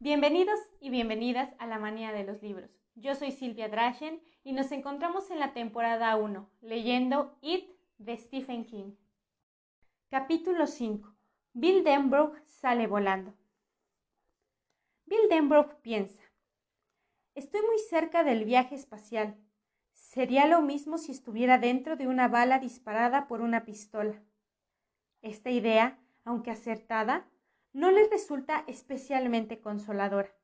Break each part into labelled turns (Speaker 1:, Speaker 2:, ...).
Speaker 1: Bienvenidos y bienvenidas a la manía de los libros. Yo soy Silvia Drachen y nos encontramos en la temporada 1, leyendo It de Stephen King. Capítulo 5. Bill Denbrough sale volando. Bill Denbrough piensa, estoy muy cerca del viaje espacial. Sería lo mismo si estuviera dentro de una bala disparada por una pistola. Esta idea, aunque acertada, no le resulta especialmente consoladora.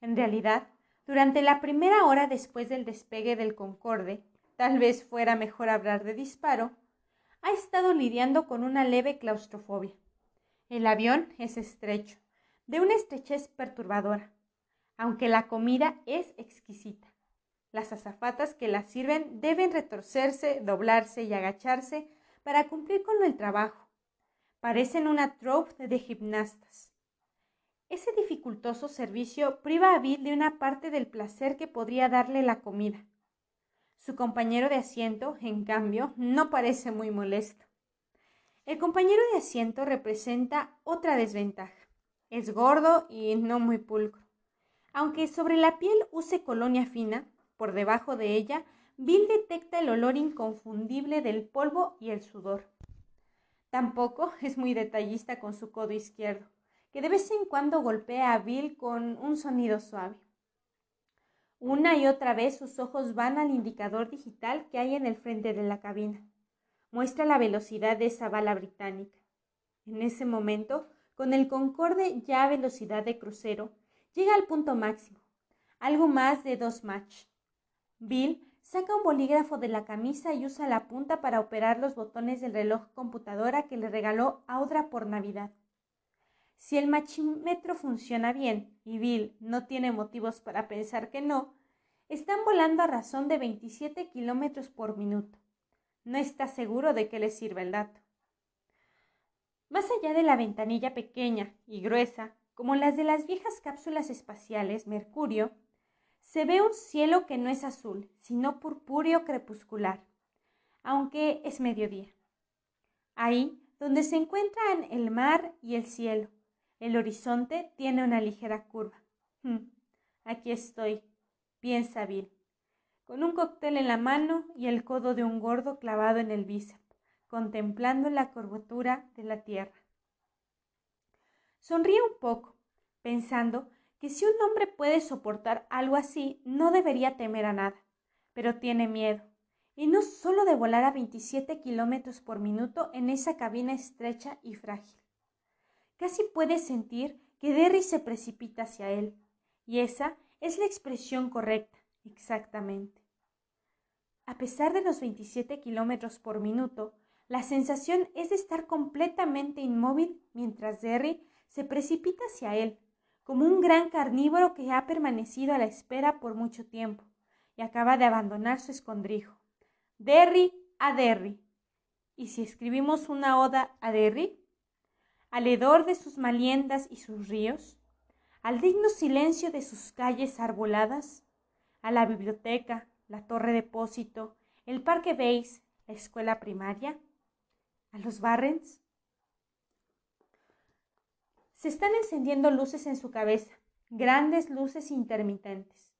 Speaker 1: En realidad, durante la primera hora después del despegue del Concorde, tal vez fuera mejor hablar de disparo, ha estado lidiando con una leve claustrofobia. El avión es estrecho, de una estrechez perturbadora, aunque la comida es exquisita. Las azafatas que la sirven deben retorcerse, doblarse y agacharse para cumplir con el trabajo. Parecen una troupe de gimnastas. Ese dificultoso servicio priva a Bill de una parte del placer que podría darle la comida. Su compañero de asiento, en cambio, no parece muy molesto. El compañero de asiento representa otra desventaja. Es gordo y no muy pulcro. Aunque sobre la piel use colonia fina, por debajo de ella, Bill detecta el olor inconfundible del polvo y el sudor. Tampoco es muy detallista con su codo izquierdo, que de vez en cuando golpea a Bill con un sonido suave. Una y otra vez sus ojos van al indicador digital que hay en el frente de la cabina. Muestra la velocidad de esa bala británica. En ese momento, con el Concorde ya a velocidad de crucero, llega al punto máximo, algo más de dos Mach. Bill saca un bolígrafo de la camisa y usa la punta para operar los botones del reloj computadora que le regaló Audra por Navidad. Si el machímetro funciona bien y Bill no tiene motivos para pensar que no, están volando a razón de 27 kilómetros por minuto. No está seguro de que le sirva el dato. Más allá de la ventanilla pequeña y gruesa, como las de las viejas cápsulas espaciales Mercurio, se ve un cielo que no es azul, sino purpúreo crepuscular, aunque es mediodía. Ahí, donde se encuentran el mar y el cielo, el horizonte tiene una ligera curva. Hmm, aquí estoy, piensa Bill, con un cóctel en la mano y el codo de un gordo clavado en el bíceps, contemplando la curvatura de la tierra. Sonríe un poco, pensando que si un hombre puede soportar algo así, no debería temer a nada, pero tiene miedo, y no solo de volar a 27 kilómetros por minuto en esa cabina estrecha y frágil. Casi puede sentir que Derry se precipita hacia él, y esa es la expresión correcta, exactamente. A pesar de los 27 kilómetros por minuto, la sensación es de estar completamente inmóvil mientras Derry se precipita hacia él, como un gran carnívoro que ha permanecido a la espera por mucho tiempo y acaba de abandonar su escondrijo. Derry a Derry. ¿Y si escribimos una oda a Derry? al hedor de sus maliendas y sus ríos, al digno silencio de sus calles arboladas, a la biblioteca, la torre depósito, el parque Bays, la escuela primaria, a los Barrens. Se están encendiendo luces en su cabeza, grandes luces intermitentes.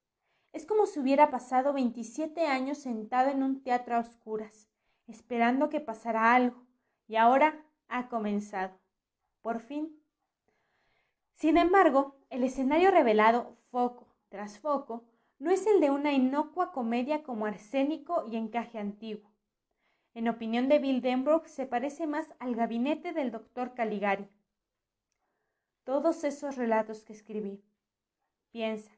Speaker 1: Es como si hubiera pasado 27 años sentado en un teatro a oscuras, esperando que pasara algo, y ahora ha comenzado por fin. Sin embargo, el escenario revelado foco tras foco no es el de una inocua comedia como arsénico y encaje antiguo. En opinión de Bill Denbrough, se parece más al gabinete del doctor Caligari. Todos esos relatos que escribí, piensa,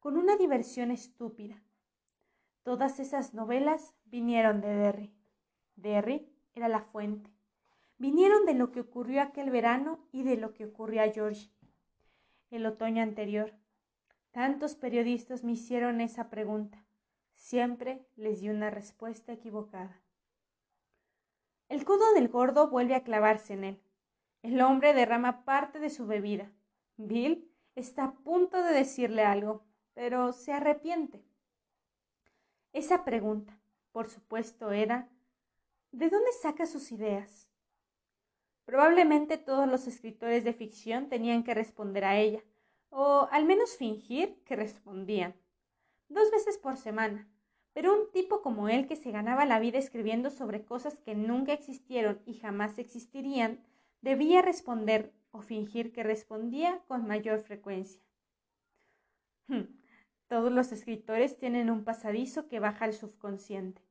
Speaker 1: con una diversión estúpida. Todas esas novelas vinieron de Derry. Derry era la fuente vinieron de lo que ocurrió aquel verano y de lo que ocurrió a George el otoño anterior. Tantos periodistas me hicieron esa pregunta. Siempre les di una respuesta equivocada. El codo del gordo vuelve a clavarse en él. El hombre derrama parte de su bebida. Bill está a punto de decirle algo, pero se arrepiente. Esa pregunta, por supuesto, era ¿de dónde saca sus ideas? Probablemente todos los escritores de ficción tenían que responder a ella, o al menos fingir que respondían. Dos veces por semana. Pero un tipo como él que se ganaba la vida escribiendo sobre cosas que nunca existieron y jamás existirían, debía responder o fingir que respondía con mayor frecuencia. Hmm, todos los escritores tienen un pasadizo que baja al subconsciente.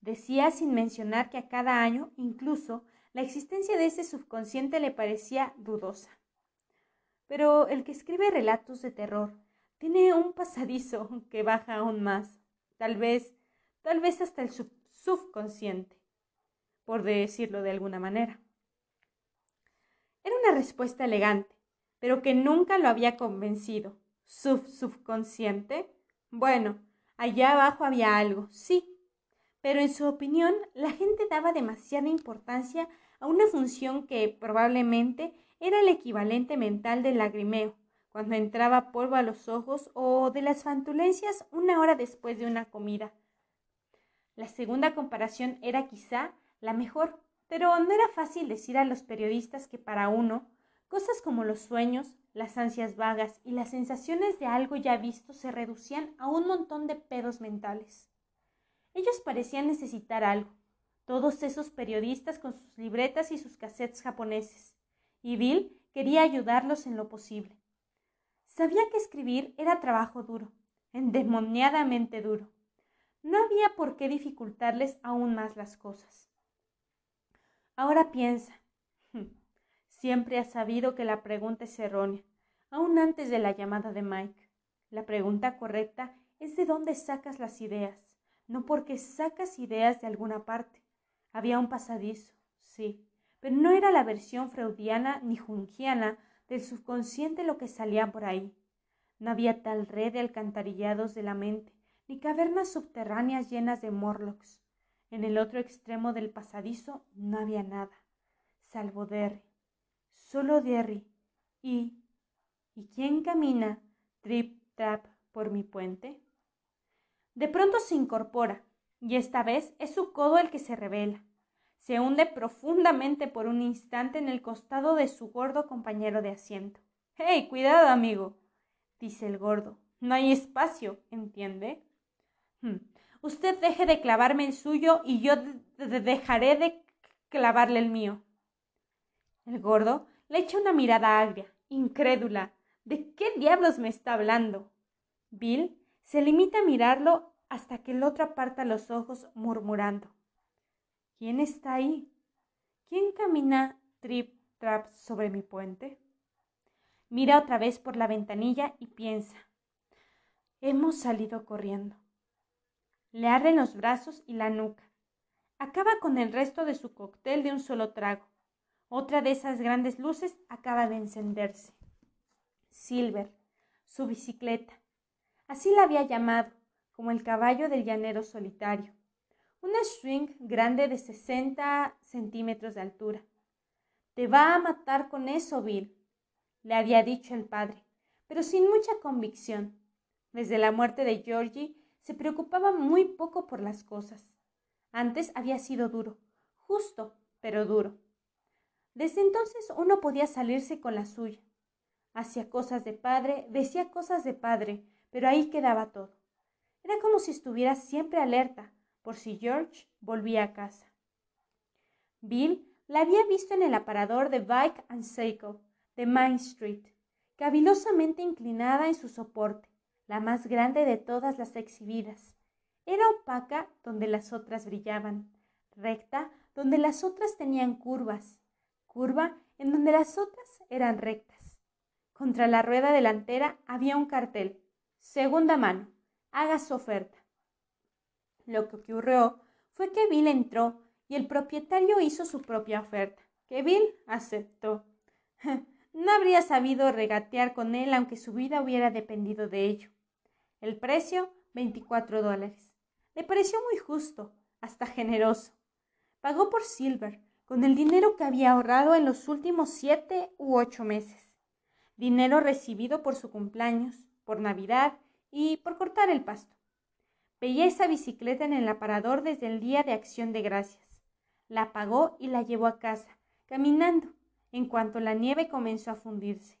Speaker 1: Decía sin mencionar que a cada año, incluso, la existencia de ese subconsciente le parecía dudosa. Pero el que escribe relatos de terror tiene un pasadizo que baja aún más, tal vez, tal vez hasta el subconsciente, por decirlo de alguna manera. Era una respuesta elegante, pero que nunca lo había convencido. ¿Sub subconsciente? Bueno, allá abajo había algo, sí, pero en su opinión la gente daba demasiada importancia a una función que probablemente era el equivalente mental del lagrimeo, cuando entraba polvo a los ojos o de las fantulencias una hora después de una comida. La segunda comparación era quizá la mejor, pero no era fácil decir a los periodistas que para uno, cosas como los sueños, las ansias vagas y las sensaciones de algo ya visto se reducían a un montón de pedos mentales. Ellos parecían necesitar algo, todos esos periodistas con sus libretas y sus cassettes japoneses, y Bill quería ayudarlos en lo posible. Sabía que escribir era trabajo duro, endemoniadamente duro. No había por qué dificultarles aún más las cosas. Ahora piensa. Siempre ha sabido que la pregunta es errónea, aún antes de la llamada de Mike. La pregunta correcta es de dónde sacas las ideas, no porque sacas ideas de alguna parte. Había un pasadizo, sí, pero no era la versión freudiana ni jungiana del subconsciente lo que salía por ahí. No había tal red de alcantarillados de la mente, ni cavernas subterráneas llenas de morlocks. En el otro extremo del pasadizo no había nada, salvo Derry. Solo Derry. Y. ¿Y quién camina trip trap por mi puente? De pronto se incorpora, y esta vez es su codo el que se revela se hunde profundamente por un instante en el costado de su gordo compañero de asiento. ¡Hey, cuidado, amigo! dice el gordo. No hay espacio, ¿entiende? Hmm. Usted deje de clavarme el suyo y yo dejaré de clavarle el mío. El gordo le echa una mirada agria, incrédula. ¿De qué diablos me está hablando? Bill se limita a mirarlo hasta que el otro aparta los ojos murmurando. ¿Quién está ahí? ¿Quién camina trip trap sobre mi puente? Mira otra vez por la ventanilla y piensa. Hemos salido corriendo. Le arden los brazos y la nuca. Acaba con el resto de su cóctel de un solo trago. Otra de esas grandes luces acaba de encenderse. Silver, su bicicleta. Así la había llamado, como el caballo del llanero solitario una swing grande de 60 centímetros de altura. Te va a matar con eso, Bill, le había dicho el padre, pero sin mucha convicción. Desde la muerte de Georgie se preocupaba muy poco por las cosas. Antes había sido duro, justo, pero duro. Desde entonces uno podía salirse con la suya. Hacía cosas de padre, decía cosas de padre, pero ahí quedaba todo. Era como si estuviera siempre alerta, por si George volvía a casa. Bill la había visto en el aparador de Bike and Cycle de Main Street, cavilosamente inclinada en su soporte, la más grande de todas las exhibidas. Era opaca donde las otras brillaban, recta donde las otras tenían curvas, curva en donde las otras eran rectas. Contra la rueda delantera había un cartel, segunda mano, haga su oferta. Lo que ocurrió fue que Bill entró y el propietario hizo su propia oferta, que Bill aceptó. No habría sabido regatear con él aunque su vida hubiera dependido de ello. El precio, 24 dólares. Le pareció muy justo, hasta generoso. Pagó por Silver, con el dinero que había ahorrado en los últimos siete u ocho meses. Dinero recibido por su cumpleaños, por Navidad y por cortar el pasto. Veía esa bicicleta en el aparador desde el día de acción de gracias. La pagó y la llevó a casa, caminando, en cuanto la nieve comenzó a fundirse.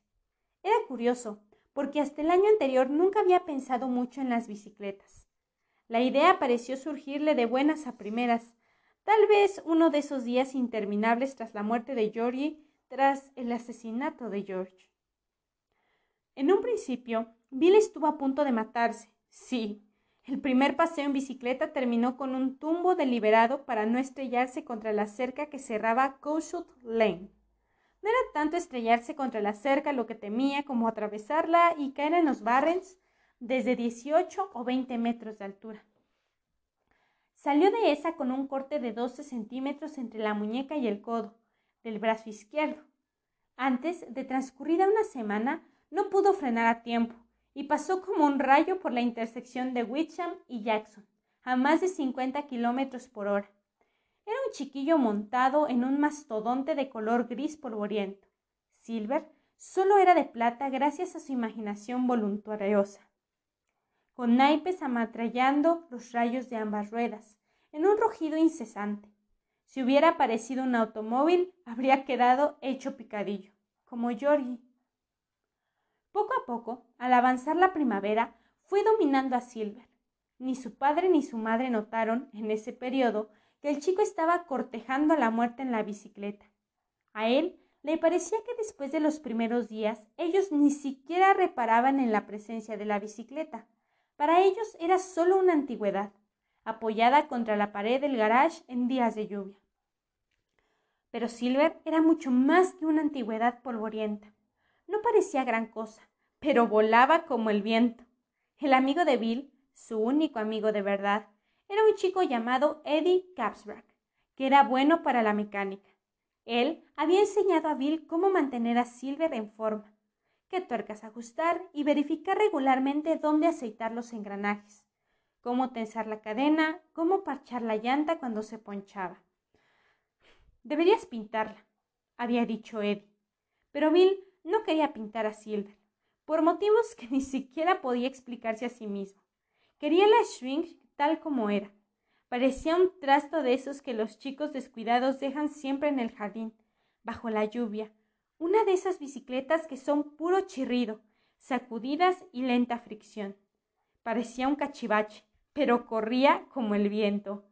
Speaker 1: Era curioso, porque hasta el año anterior nunca había pensado mucho en las bicicletas. La idea pareció surgirle de buenas a primeras, tal vez uno de esos días interminables tras la muerte de Georgie, tras el asesinato de George. En un principio, Bill estuvo a punto de matarse. Sí, el primer paseo en bicicleta terminó con un tumbo deliberado para no estrellarse contra la cerca que cerraba Cowshut Lane. No era tanto estrellarse contra la cerca lo que temía como atravesarla y caer en los barrens desde 18 o 20 metros de altura. Salió de esa con un corte de 12 centímetros entre la muñeca y el codo del brazo izquierdo. Antes de transcurrida una semana, no pudo frenar a tiempo y pasó como un rayo por la intersección de Witcham y Jackson, a más de 50 kilómetros por hora. Era un chiquillo montado en un mastodonte de color gris polvoriento. Silver solo era de plata gracias a su imaginación voluntariosa, con naipes amatrallando los rayos de ambas ruedas, en un rugido incesante. Si hubiera aparecido un automóvil, habría quedado hecho picadillo, como Georgie. Poco a poco, al avanzar la primavera, fue dominando a Silver. Ni su padre ni su madre notaron, en ese periodo, que el chico estaba cortejando la muerte en la bicicleta. A él le parecía que después de los primeros días ellos ni siquiera reparaban en la presencia de la bicicleta. Para ellos era solo una antigüedad, apoyada contra la pared del garage en días de lluvia. Pero Silver era mucho más que una antigüedad polvorienta. No parecía gran cosa, pero volaba como el viento. El amigo de Bill, su único amigo de verdad, era un chico llamado Eddie Capsbrack, que era bueno para la mecánica. Él había enseñado a Bill cómo mantener a Silver en forma, qué tuercas ajustar y verificar regularmente dónde aceitar los engranajes, cómo tensar la cadena, cómo parchar la llanta cuando se ponchaba. Deberías pintarla, había dicho Eddie, pero Bill no quería pintar a Silver, por motivos que ni siquiera podía explicarse a sí mismo. Quería la Swing tal como era. Parecía un trasto de esos que los chicos descuidados dejan siempre en el jardín, bajo la lluvia, una de esas bicicletas que son puro chirrido, sacudidas y lenta fricción. Parecía un cachivache, pero corría como el viento.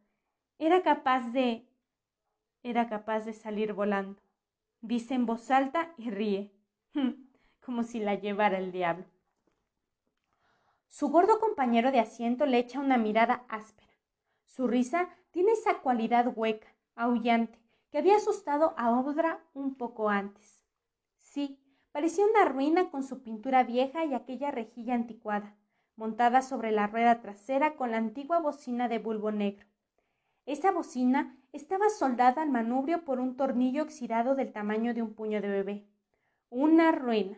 Speaker 1: Era capaz de... era capaz de salir volando. Dice en voz alta y ríe. como si la llevara el diablo. Su gordo compañero de asiento le echa una mirada áspera. Su risa tiene esa cualidad hueca, aullante, que había asustado a Obra un poco antes. Sí, parecía una ruina con su pintura vieja y aquella rejilla anticuada, montada sobre la rueda trasera con la antigua bocina de bulbo negro. Esa bocina estaba soldada al manubrio por un tornillo oxidado del tamaño de un puño de bebé. Una ruina.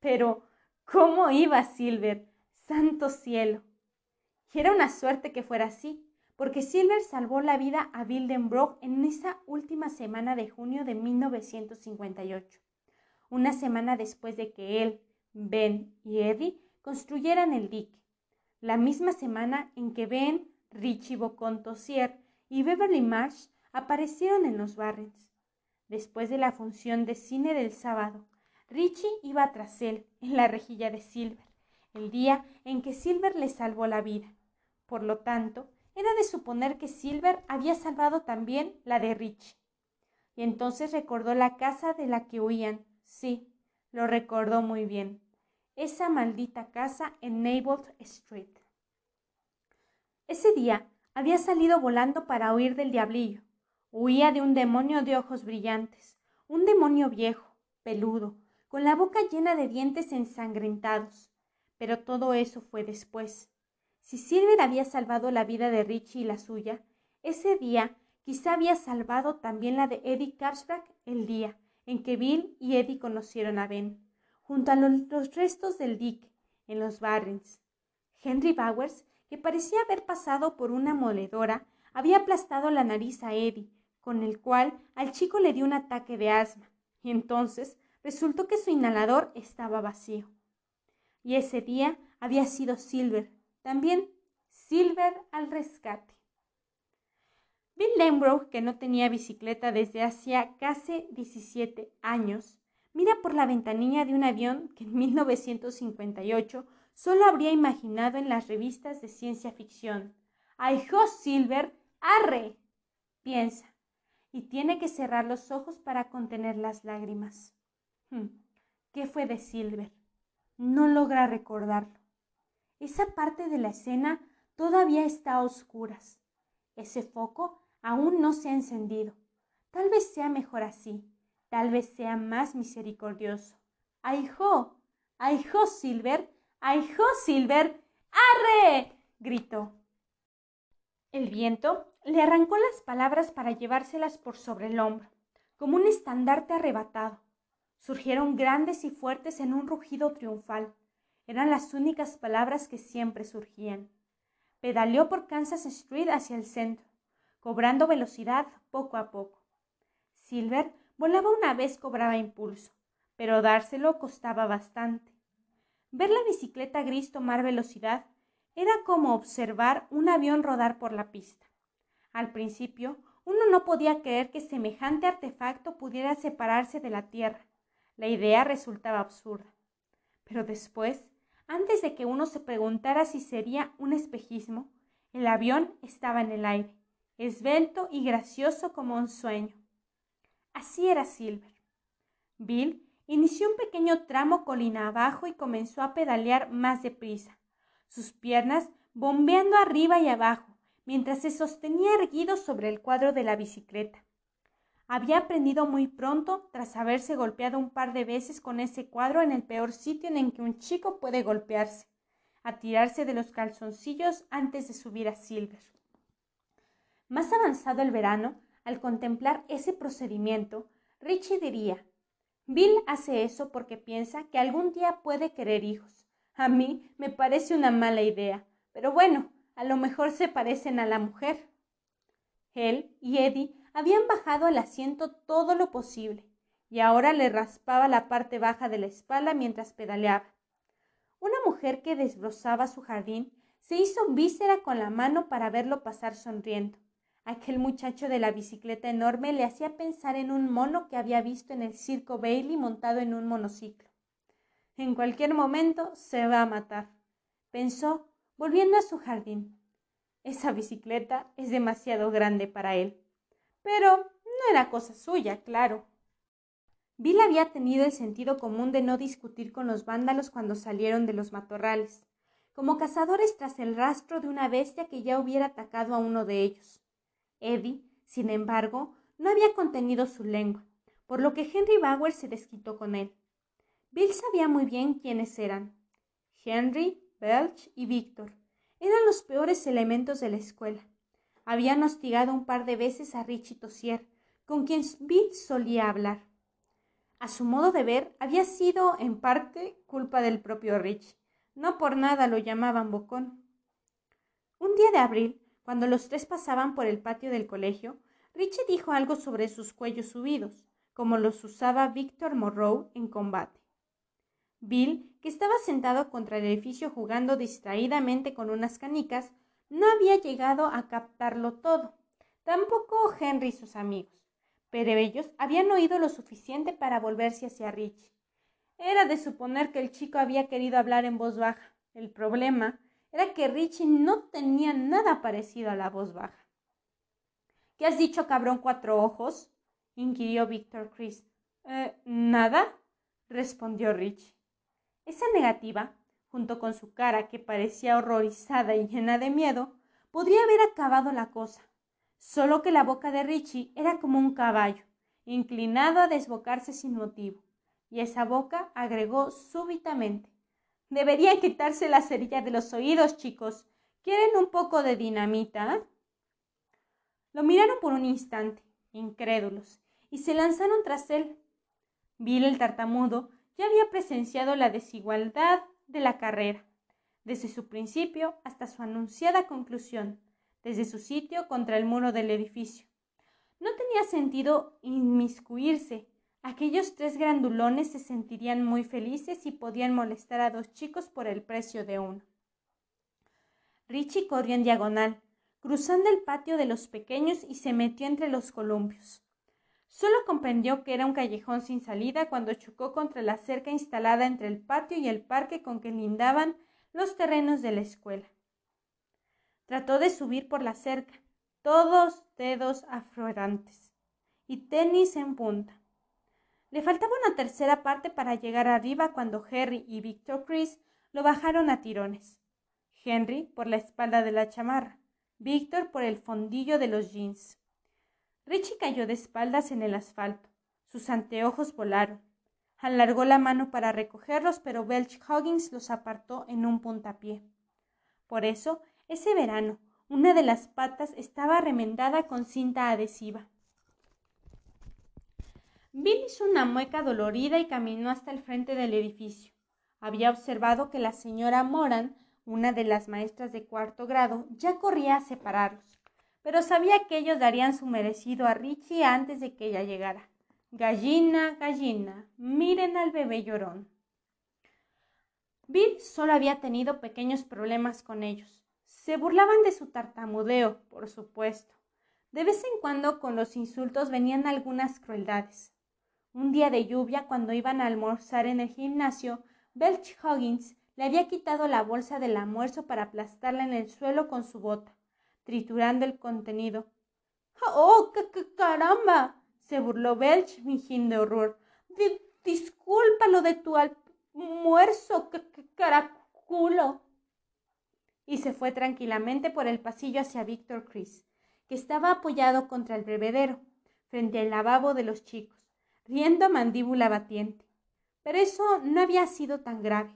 Speaker 1: Pero, ¿cómo iba Silver? Santo cielo. Y era una suerte que fuera así, porque Silver salvó la vida a Bildenbrock en esa última semana de junio de 1958, una semana después de que él, Ben y Eddie construyeran el dique, la misma semana en que Ben, Richie Bocon Tossier y Beverly Marsh aparecieron en los Barrens. Después de la función de cine del sábado, Richie iba tras él en la rejilla de Silver, el día en que Silver le salvó la vida. Por lo tanto, era de suponer que Silver había salvado también la de Richie. Y entonces recordó la casa de la que huían. Sí, lo recordó muy bien. Esa maldita casa en Neighbor Street. Ese día había salido volando para huir del diablillo. Huía de un demonio de ojos brillantes, un demonio viejo, peludo, con la boca llena de dientes ensangrentados. Pero todo eso fue después. Si Silver había salvado la vida de Richie y la suya, ese día quizá había salvado también la de Eddie Capsbrack el día en que Bill y Eddie conocieron a Ben, junto a los, restos del Dick, en los Barrens. Henry Bowers, que parecía haber pasado por una moledora, había aplastado la nariz a Eddie, con el cual al chico le dio un ataque de asma, y entonces resultó que su inhalador estaba vacío. Y ese día había sido Silver, también Silver al rescate. Bill Lembrough, que no tenía bicicleta desde hacía casi 17 años, mira por la ventanilla de un avión que en 1958 solo habría imaginado en las revistas de ciencia ficción. ¡Ay-ho, Silver! ¡Arre! piensa, y tiene que cerrar los ojos para contener las lágrimas. Hmm, ¿Qué fue de Silver? No logra recordarlo. Esa parte de la escena todavía está a oscuras. Ese foco aún no se ha encendido. Tal vez sea mejor así. Tal vez sea más misericordioso. ¡Ay-ho! ¡Ay-ho, Silver! ¡Ay-ho, Silver! ¡Arre! gritó. El viento le arrancó las palabras para llevárselas por sobre el hombro, como un estandarte arrebatado. Surgieron grandes y fuertes en un rugido triunfal. Eran las únicas palabras que siempre surgían. Pedaleó por Kansas Street hacia el centro, cobrando velocidad poco a poco. Silver volaba una vez cobraba impulso, pero dárselo costaba bastante. Ver la bicicleta gris tomar velocidad era como observar un avión rodar por la pista. Al principio, uno no podía creer que semejante artefacto pudiera separarse de la Tierra. La idea resultaba absurda. Pero después, antes de que uno se preguntara si sería un espejismo, el avión estaba en el aire, esbelto y gracioso como un sueño. Así era Silver. Bill inició un pequeño tramo colina abajo y comenzó a pedalear más deprisa sus piernas bombeando arriba y abajo, mientras se sostenía erguido sobre el cuadro de la bicicleta. Había aprendido muy pronto, tras haberse golpeado un par de veces con ese cuadro en el peor sitio en que un chico puede golpearse, a tirarse de los calzoncillos antes de subir a Silver. Más avanzado el verano, al contemplar ese procedimiento, Richie diría, Bill hace eso porque piensa que algún día puede querer hijos a mí me parece una mala idea, pero bueno, a lo mejor se parecen a la mujer. Él y Eddie habían bajado al asiento todo lo posible, y ahora le raspaba la parte baja de la espalda mientras pedaleaba. Una mujer que desbrozaba su jardín se hizo víscera con la mano para verlo pasar sonriendo. Aquel muchacho de la bicicleta enorme le hacía pensar en un mono que había visto en el circo Bailey montado en un monociclo. En cualquier momento se va a matar, pensó, volviendo a su jardín. Esa bicicleta es demasiado grande para él. Pero no era cosa suya, claro. Bill había tenido el sentido común de no discutir con los vándalos cuando salieron de los matorrales, como cazadores tras el rastro de una bestia que ya hubiera atacado a uno de ellos. Eddie, sin embargo, no había contenido su lengua, por lo que Henry Bauer se desquitó con él. Bill sabía muy bien quiénes eran. Henry, Belch y Víctor eran los peores elementos de la escuela. Habían hostigado un par de veces a Richie Tossier, con quien Bill solía hablar. A su modo de ver, había sido, en parte, culpa del propio Richie. No por nada lo llamaban bocón. Un día de abril, cuando los tres pasaban por el patio del colegio, Richie dijo algo sobre sus cuellos subidos, como los usaba Víctor Morrow en combate. Bill, que estaba sentado contra el edificio jugando distraídamente con unas canicas, no había llegado a captarlo todo. Tampoco Henry y sus amigos. Pero ellos habían oído lo suficiente para volverse hacia Richie. Era de suponer que el chico había querido hablar en voz baja. El problema era que Richie no tenía nada parecido a la voz baja. ¿Qué has dicho, cabrón cuatro ojos? inquirió Víctor Chris. Eh, nada, respondió Richie. Esa negativa, junto con su cara que parecía horrorizada y llena de miedo, podría haber acabado la cosa, solo que la boca de Richie era como un caballo, inclinado a desbocarse sin motivo, y esa boca agregó súbitamente Deberían quitarse la cerilla de los oídos, chicos. ¿Quieren un poco de dinamita? Lo miraron por un instante, incrédulos, y se lanzaron tras él. Bill el tartamudo ya había presenciado la desigualdad de la carrera, desde su principio hasta su anunciada conclusión, desde su sitio contra el muro del edificio. No tenía sentido inmiscuirse. Aquellos tres grandulones se sentirían muy felices y podían molestar a dos chicos por el precio de uno. Richie corrió en diagonal, cruzando el patio de los pequeños y se metió entre los columpios. Solo comprendió que era un callejón sin salida cuando chocó contra la cerca instalada entre el patio y el parque con que lindaban los terrenos de la escuela. Trató de subir por la cerca, todos dedos aflorantes y tenis en punta. Le faltaba una tercera parte para llegar arriba cuando Harry y Victor Chris lo bajaron a tirones. Henry por la espalda de la chamarra, Víctor por el fondillo de los jeans. Richie cayó de espaldas en el asfalto. Sus anteojos volaron. Alargó la mano para recogerlos, pero Belch Huggins los apartó en un puntapié. Por eso, ese verano, una de las patas estaba remendada con cinta adhesiva. Bill hizo una mueca dolorida y caminó hasta el frente del edificio. Había observado que la señora Moran una de las maestras de cuarto grado, ya corría a separarlos, pero sabía que ellos darían su merecido a Richie antes de que ella llegara. Gallina, gallina, miren al bebé llorón. Bill solo había tenido pequeños problemas con ellos. Se burlaban de su tartamudeo, por supuesto. De vez en cuando con los insultos venían algunas crueldades. Un día de lluvia, cuando iban a almorzar en el gimnasio, Belch Huggins le había quitado la bolsa del almuerzo para aplastarla en el suelo con su bota, triturando el contenido. ¡Oh, caramba! se burló Belch, fingiendo horror. Disculpa lo de tu almuerzo, caraculo. Y se fue tranquilamente por el pasillo hacia Víctor Chris, que estaba apoyado contra el bebedero, frente al lavabo de los chicos, riendo a mandíbula batiente. Pero eso no había sido tan grave.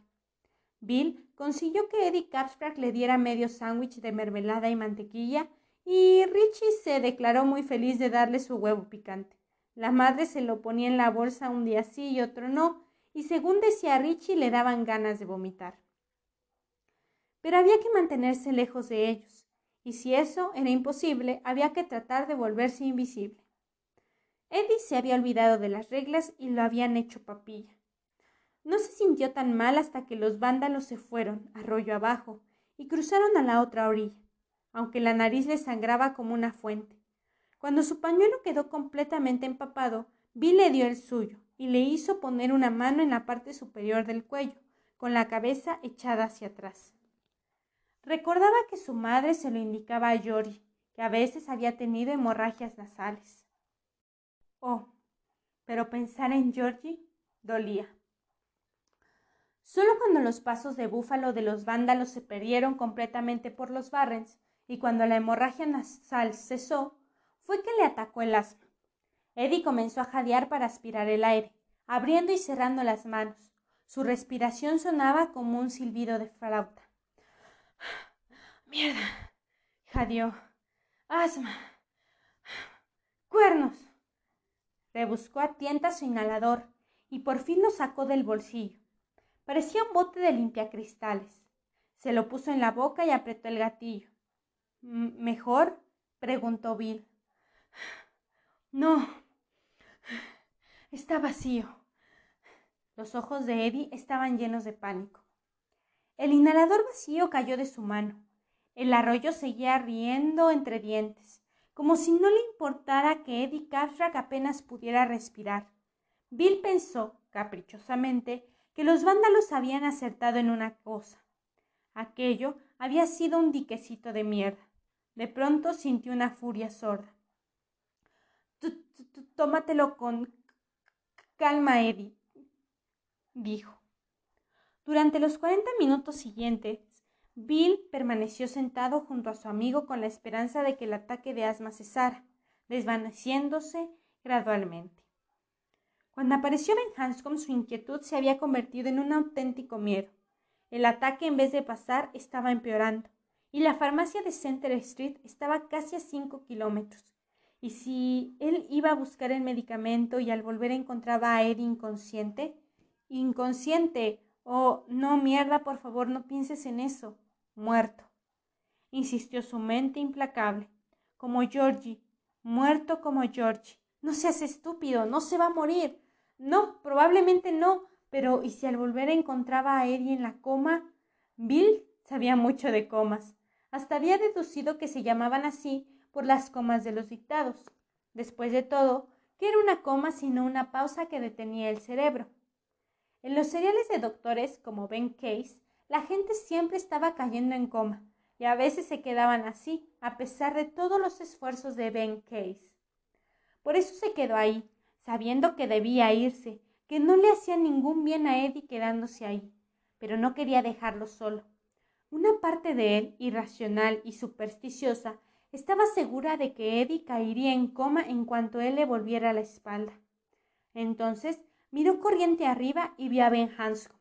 Speaker 1: Bill consiguió que Eddie Capsprack le diera medio sándwich de mermelada y mantequilla y Richie se declaró muy feliz de darle su huevo picante. La madre se lo ponía en la bolsa un día sí y otro no, y según decía Richie le daban ganas de vomitar. Pero había que mantenerse lejos de ellos, y si eso era imposible, había que tratar de volverse invisible. Eddie se había olvidado de las reglas y lo habían hecho papilla. No se sintió tan mal hasta que los vándalos se fueron, arroyo abajo, y cruzaron a la otra orilla, aunque la nariz le sangraba como una fuente. Cuando su pañuelo quedó completamente empapado, Bill le dio el suyo y le hizo poner una mano en la parte superior del cuello, con la cabeza echada hacia atrás. Recordaba que su madre se lo indicaba a Georgie, que a veces había tenido hemorragias nasales. Oh, pero pensar en Georgie dolía. Solo cuando los pasos de búfalo de los vándalos se perdieron completamente por los Barrens y cuando la hemorragia nasal cesó, fue que le atacó el asma. Eddie comenzó a jadear para aspirar el aire, abriendo y cerrando las manos. Su respiración sonaba como un silbido de flauta. Mierda. jadeó. Asma. Cuernos. Rebuscó a tientas su inhalador y por fin lo sacó del bolsillo. Parecía un bote de limpiacristales. Se lo puso en la boca y apretó el gatillo. ¿Mejor? preguntó Bill. No. Está vacío. Los ojos de Eddie estaban llenos de pánico. El inhalador vacío cayó de su mano. El arroyo seguía riendo entre dientes, como si no le importara que Eddie Cartwright apenas pudiera respirar. Bill pensó, caprichosamente, que los vándalos habían acertado en una cosa. Aquello había sido un diquecito de mierda. De pronto sintió una furia sorda. Tómatelo con calma, Eddie, dijo. Durante los cuarenta minutos siguientes, Bill permaneció sentado junto a su amigo con la esperanza de que el ataque de asma cesara, desvaneciéndose gradualmente. Cuando apareció Ben Hanscom, su inquietud se había convertido en un auténtico miedo. El ataque, en vez de pasar, estaba empeorando, y la farmacia de Center Street estaba casi a cinco kilómetros. Y si él iba a buscar el medicamento y al volver encontraba a Eddie inconsciente, inconsciente, oh, no, mierda, por favor, no pienses en eso, muerto. Insistió su mente implacable, como Georgie, muerto como Georgie. No seas estúpido, no se va a morir. No, probablemente no, pero ¿y si al volver encontraba a Eddie en la coma? Bill sabía mucho de comas. Hasta había deducido que se llamaban así por las comas de los dictados. Después de todo, que era una coma sino una pausa que detenía el cerebro. En los seriales de doctores como Ben Case, la gente siempre estaba cayendo en coma, y a veces se quedaban así, a pesar de todos los esfuerzos de Ben Case. Por eso se quedó ahí, sabiendo que debía irse, que no le hacía ningún bien a Eddie quedándose ahí, pero no quería dejarlo solo. Una parte de él, irracional y supersticiosa, estaba segura de que Eddie caería en coma en cuanto él le volviera la espalda. Entonces miró corriente arriba y vio a Ben Hanscom.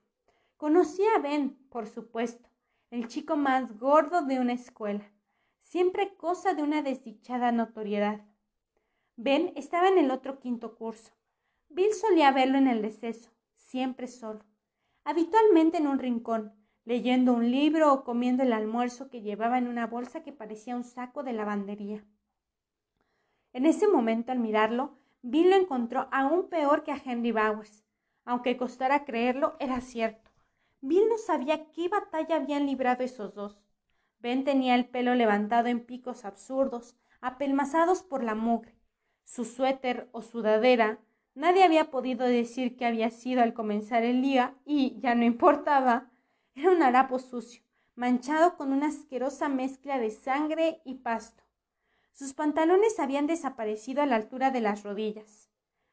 Speaker 1: Conocía a Ben, por supuesto, el chico más gordo de una escuela, siempre cosa de una desdichada notoriedad. Ben estaba en el otro quinto curso. Bill solía verlo en el deceso, siempre solo, habitualmente en un rincón, leyendo un libro o comiendo el almuerzo que llevaba en una bolsa que parecía un saco de lavandería. En ese momento, al mirarlo, Bill lo encontró aún peor que a Henry Bowers. Aunque costara creerlo, era cierto. Bill no sabía qué batalla habían librado esos dos. Ben tenía el pelo levantado en picos absurdos, apelmazados por la mugre. Su suéter o sudadera nadie había podido decir que había sido al comenzar el día y, ya no importaba, era un harapo sucio, manchado con una asquerosa mezcla de sangre y pasto. Sus pantalones habían desaparecido a la altura de las rodillas.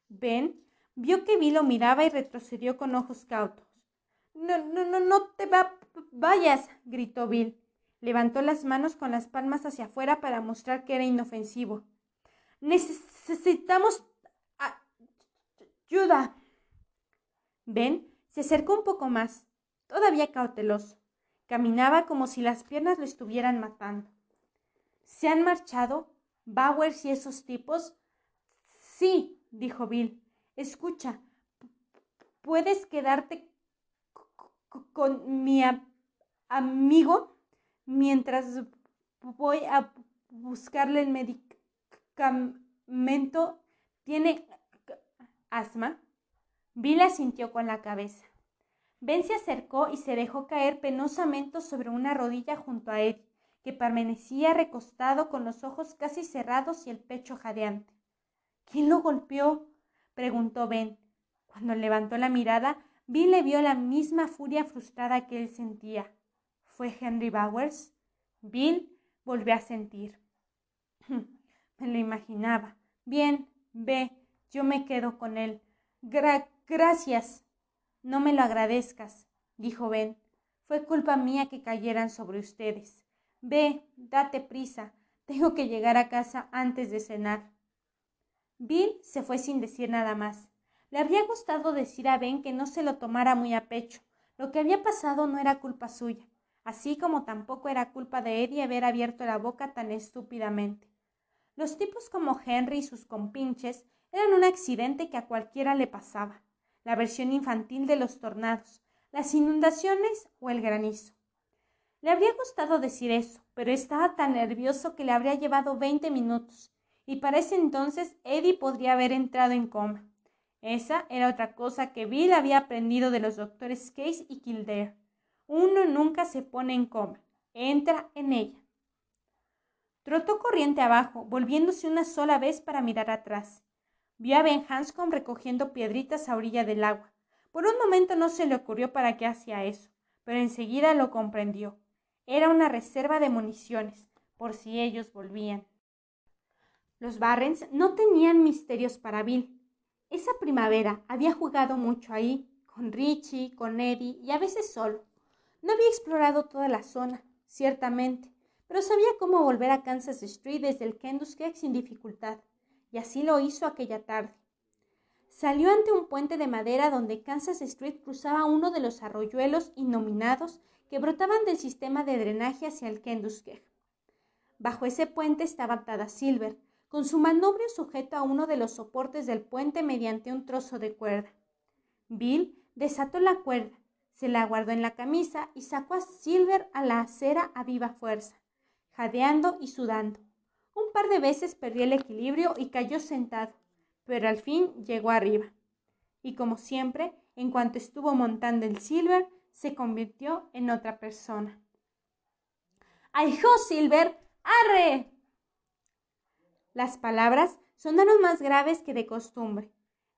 Speaker 1: Ben vio que Bill lo miraba y retrocedió con ojos cautos. No, no, no, no te va, vayas, gritó Bill. Levantó las manos con las palmas hacia afuera para mostrar que era inofensivo. Necesitamos ayuda. Ben se acercó un poco más, todavía cauteloso. Caminaba como si las piernas lo estuvieran matando. ¿Se han marchado? ¿Bowers y esos tipos? Sí, dijo Bill. Escucha, ¿puedes quedarte con mi amigo mientras voy a buscarle el medicamento. ¿Tiene asma? Bill asintió con la cabeza. Ben se acercó y se dejó caer penosamente sobre una rodilla junto a él, que permanecía recostado con los ojos casi cerrados y el pecho jadeante. ¿Quién lo golpeó? preguntó Ben. Cuando levantó la mirada, Bill le vio la misma furia frustrada que él sentía. ¿Fue Henry Bowers? Bill volvió a sentir. Me lo imaginaba. Bien, ve, yo me quedo con él. gracias. No me lo agradezcas, dijo Ben. Fue culpa mía que cayeran sobre ustedes. Ve, date prisa. Tengo que llegar a casa antes de cenar. Bill se fue sin decir nada más. Le habría gustado decir a Ben que no se lo tomara muy a pecho. Lo que había pasado no era culpa suya, así como tampoco era culpa de Eddie haber abierto la boca tan estúpidamente. Los tipos como Henry y sus compinches eran un accidente que a cualquiera le pasaba, la versión infantil de los tornados, las inundaciones o el granizo. Le habría gustado decir eso, pero estaba tan nervioso que le habría llevado veinte minutos, y para ese entonces Eddie podría haber entrado en coma. Esa era otra cosa que Bill había aprendido de los doctores Case y Kildare. Uno nunca se pone en coma, entra en ella. Trotó corriente abajo, volviéndose una sola vez para mirar atrás. Vio a Ben Hanscom recogiendo piedritas a orilla del agua. Por un momento no se le ocurrió para qué hacía eso, pero enseguida lo comprendió. Era una reserva de municiones, por si ellos volvían. Los Barrens no tenían misterios para Bill. Esa primavera había jugado mucho ahí, con Richie, con Eddie y a veces solo. No había explorado toda la zona, ciertamente, pero sabía cómo volver a Kansas Street desde el Kenduskeag sin dificultad, y así lo hizo aquella tarde. Salió ante un puente de madera donde Kansas Street cruzaba uno de los arroyuelos innominados que brotaban del sistema de drenaje hacia el Kenduskeag. Bajo ese puente estaba atada Silver, con su manubrio sujeto a uno de los soportes del puente mediante un trozo de cuerda. Bill desató la cuerda, se la guardó en la camisa y sacó a Silver a la acera a viva fuerza, jadeando y sudando. Un par de veces perdió el equilibrio y cayó sentado, pero al fin llegó arriba. Y como siempre, en cuanto estuvo montando el Silver, se convirtió en otra persona. ¡Ay, Silver! ¡Arre! Las palabras sonaron más graves que de costumbre.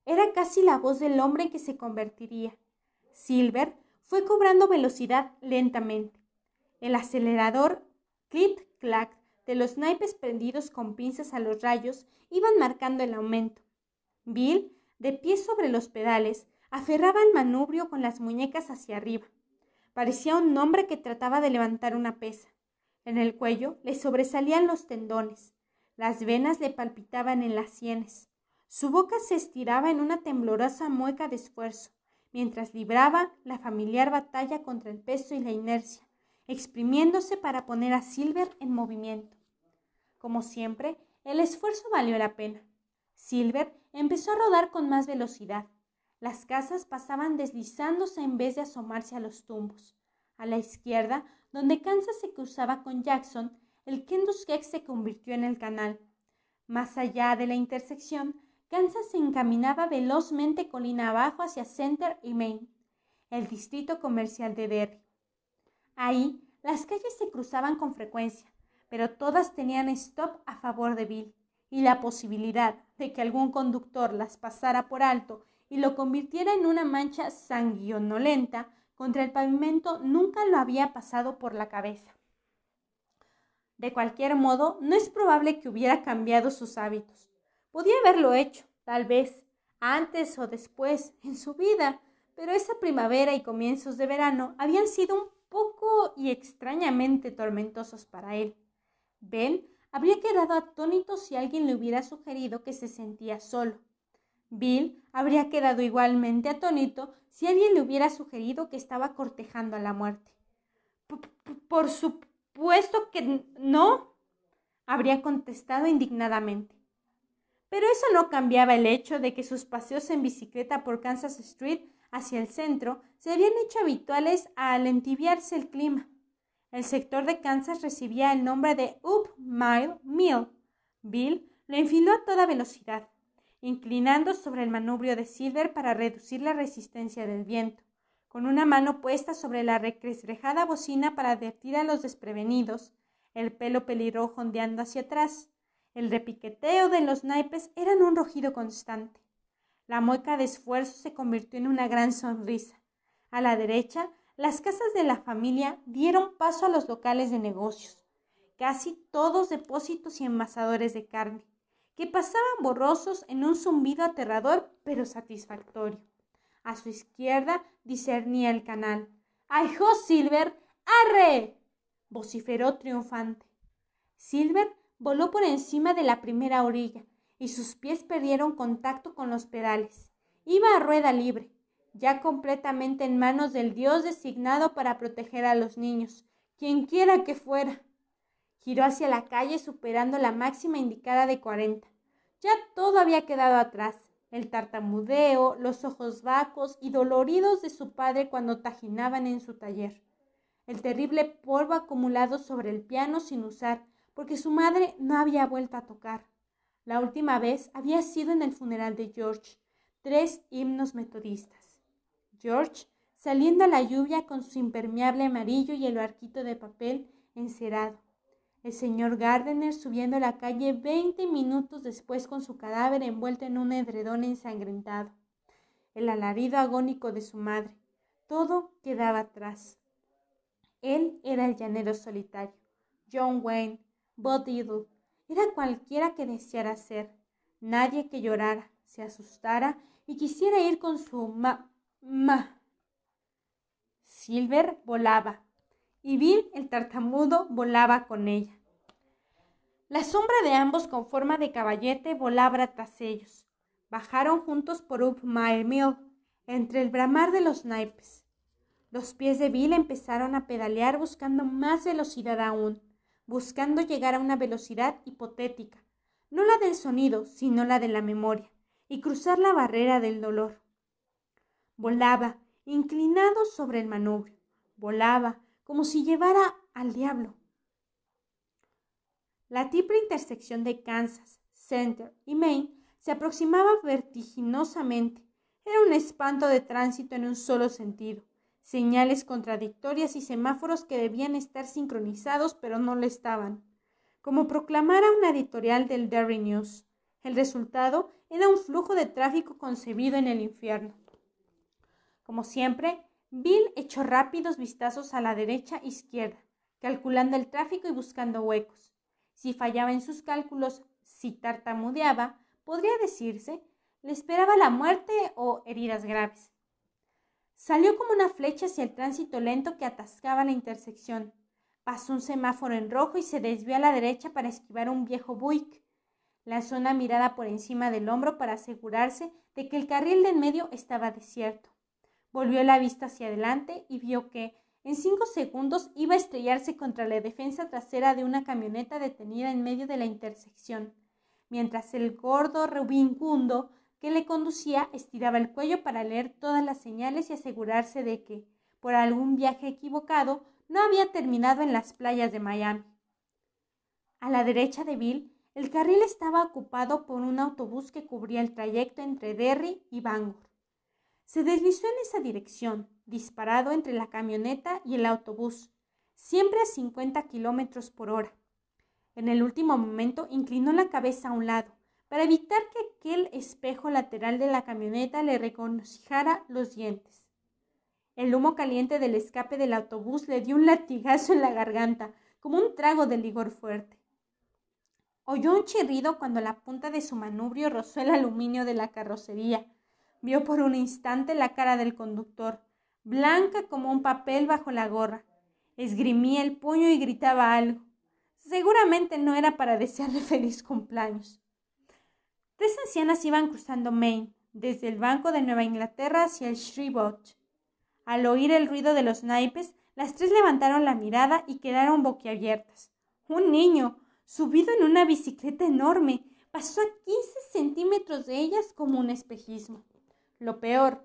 Speaker 1: Era casi la voz del hombre que se convertiría. Silver fue cobrando velocidad lentamente. El acelerador clic-clac de los naipes prendidos con pinzas a los rayos iban marcando el aumento. Bill, de pie sobre los pedales, aferraba el manubrio con las muñecas hacia arriba. Parecía un hombre que trataba de levantar una pesa. En el cuello le sobresalían los tendones. Las venas le palpitaban en las sienes. Su boca se estiraba en una temblorosa mueca de esfuerzo mientras libraba la familiar batalla contra el peso y la inercia, exprimiéndose para poner a Silver en movimiento. Como siempre, el esfuerzo valió la pena. Silver empezó a rodar con más velocidad. Las casas pasaban deslizándose en vez de asomarse a los tumbos. A la izquierda, donde Kansas se cruzaba con Jackson, el Kenduskeag se convirtió en el canal. Más allá de la intersección, Kansas se encaminaba velozmente colina abajo hacia Center y Main, el distrito comercial de Derry. Ahí las calles se cruzaban con frecuencia, pero todas tenían stop a favor de Bill, y la posibilidad de que algún conductor las pasara por alto y lo convirtiera en una mancha sanguinolenta contra el pavimento nunca lo había pasado por la cabeza. De cualquier modo, no es probable que hubiera cambiado sus hábitos. Podía haberlo hecho, tal vez, antes o después en su vida, pero esa primavera y comienzos de verano habían sido un y extrañamente tormentosos para él. Ben habría quedado atónito si alguien le hubiera sugerido que se sentía solo. Bill habría quedado igualmente atónito si alguien le hubiera sugerido que estaba cortejando a la muerte. Por supuesto que no, habría contestado indignadamente. Pero eso no cambiaba el hecho de que sus paseos en bicicleta por Kansas Street hacia el centro se habían hecho habituales al entibiarse el clima. El sector de Kansas recibía el nombre de Up Mile Mill. Bill lo enfiló a toda velocidad, inclinando sobre el manubrio de Silver para reducir la resistencia del viento, con una mano puesta sobre la recresrejada bocina para advertir a los desprevenidos, el pelo pelirrojo ondeando hacia atrás. El repiqueteo de los naipes era un rugido constante. La mueca de esfuerzo se convirtió en una gran sonrisa. A la derecha, las casas de la familia dieron paso a los locales de negocios, casi todos depósitos y envasadores de carne, que pasaban borrosos en un zumbido aterrador pero satisfactorio. A su izquierda discernía el canal. ¡Ay-ho, Silver! ¡Arre! vociferó triunfante. Silver voló por encima de la primera orilla y sus pies perdieron contacto con los pedales. Iba a rueda libre, ya completamente en manos del Dios designado para proteger a los niños, quienquiera que fuera. Giró hacia la calle superando la máxima indicada de cuarenta. Ya todo había quedado atrás. El tartamudeo, los ojos vacos y doloridos de su padre cuando tajinaban en su taller. El terrible polvo acumulado sobre el piano sin usar, porque su madre no había vuelto a tocar. La última vez había sido en el funeral de George, tres himnos metodistas. George, saliendo a la lluvia con su impermeable amarillo y el arquito de papel encerado. El señor Gardner subiendo la calle veinte minutos después con su cadáver envuelto en un edredón ensangrentado. El alarido agónico de su madre. Todo quedaba atrás. Él era el llanero solitario. John Wayne, Bob Era cualquiera que deseara ser. Nadie que llorara, se asustara y quisiera ir con su ma... ma. Silver volaba y Bill el tartamudo volaba con ella. La sombra de ambos con forma de caballete volaba tras ellos. Bajaron juntos por Up Mill, entre el bramar de los naipes. Los pies de Bill empezaron a pedalear buscando más velocidad aún buscando llegar a una velocidad hipotética, no la del sonido, sino la de la memoria, y cruzar la barrera del dolor. Volaba, inclinado sobre el manubrio, volaba, como si llevara al diablo. La triple intersección de Kansas, Center y Maine se aproximaba vertiginosamente. Era un espanto de tránsito en un solo sentido señales contradictorias y semáforos que debían estar sincronizados pero no lo estaban, como proclamara una editorial del Derry News. El resultado era un flujo de tráfico concebido en el infierno. Como siempre, Bill echó rápidos vistazos a la derecha e izquierda, calculando el tráfico y buscando huecos. Si fallaba en sus cálculos, si tartamudeaba, podría decirse, le esperaba la muerte o heridas graves. Salió como una flecha hacia el tránsito lento que atascaba la intersección. Pasó un semáforo en rojo y se desvió a la derecha para esquivar un viejo Buick. Lanzó una mirada por encima del hombro para asegurarse de que el carril de en medio estaba desierto. Volvió la vista hacia adelante y vio que, en cinco segundos, iba a estrellarse contra la defensa trasera de una camioneta detenida en medio de la intersección, mientras el gordo rubicundo que le conducía estiraba el cuello para leer todas las señales y asegurarse de que, por algún viaje equivocado, no había terminado en las playas de Miami. A la derecha de Bill, el carril estaba ocupado por un autobús que cubría el trayecto entre Derry y Bangor. Se deslizó en esa dirección, disparado entre la camioneta y el autobús, siempre a 50 kilómetros por hora. En el último momento inclinó la cabeza a un lado, para evitar que aquel espejo lateral de la camioneta le reconociera los dientes. El humo caliente del escape del autobús le dio un latigazo en la garganta, como un trago de ligor fuerte. Oyó un chirrido cuando la punta de su manubrio rozó el aluminio de la carrocería, Vio por un instante la cara del conductor, blanca como un papel bajo la gorra. Esgrimía el puño y gritaba algo. Seguramente no era para desearle feliz cumpleaños. Tres ancianas iban cruzando Maine, desde el Banco de Nueva Inglaterra hacia el Shreveport. Al oír el ruido de los naipes, las tres levantaron la mirada y quedaron boquiabiertas. Un niño, subido en una bicicleta enorme, pasó a quince centímetros de ellas como un espejismo. Lo peor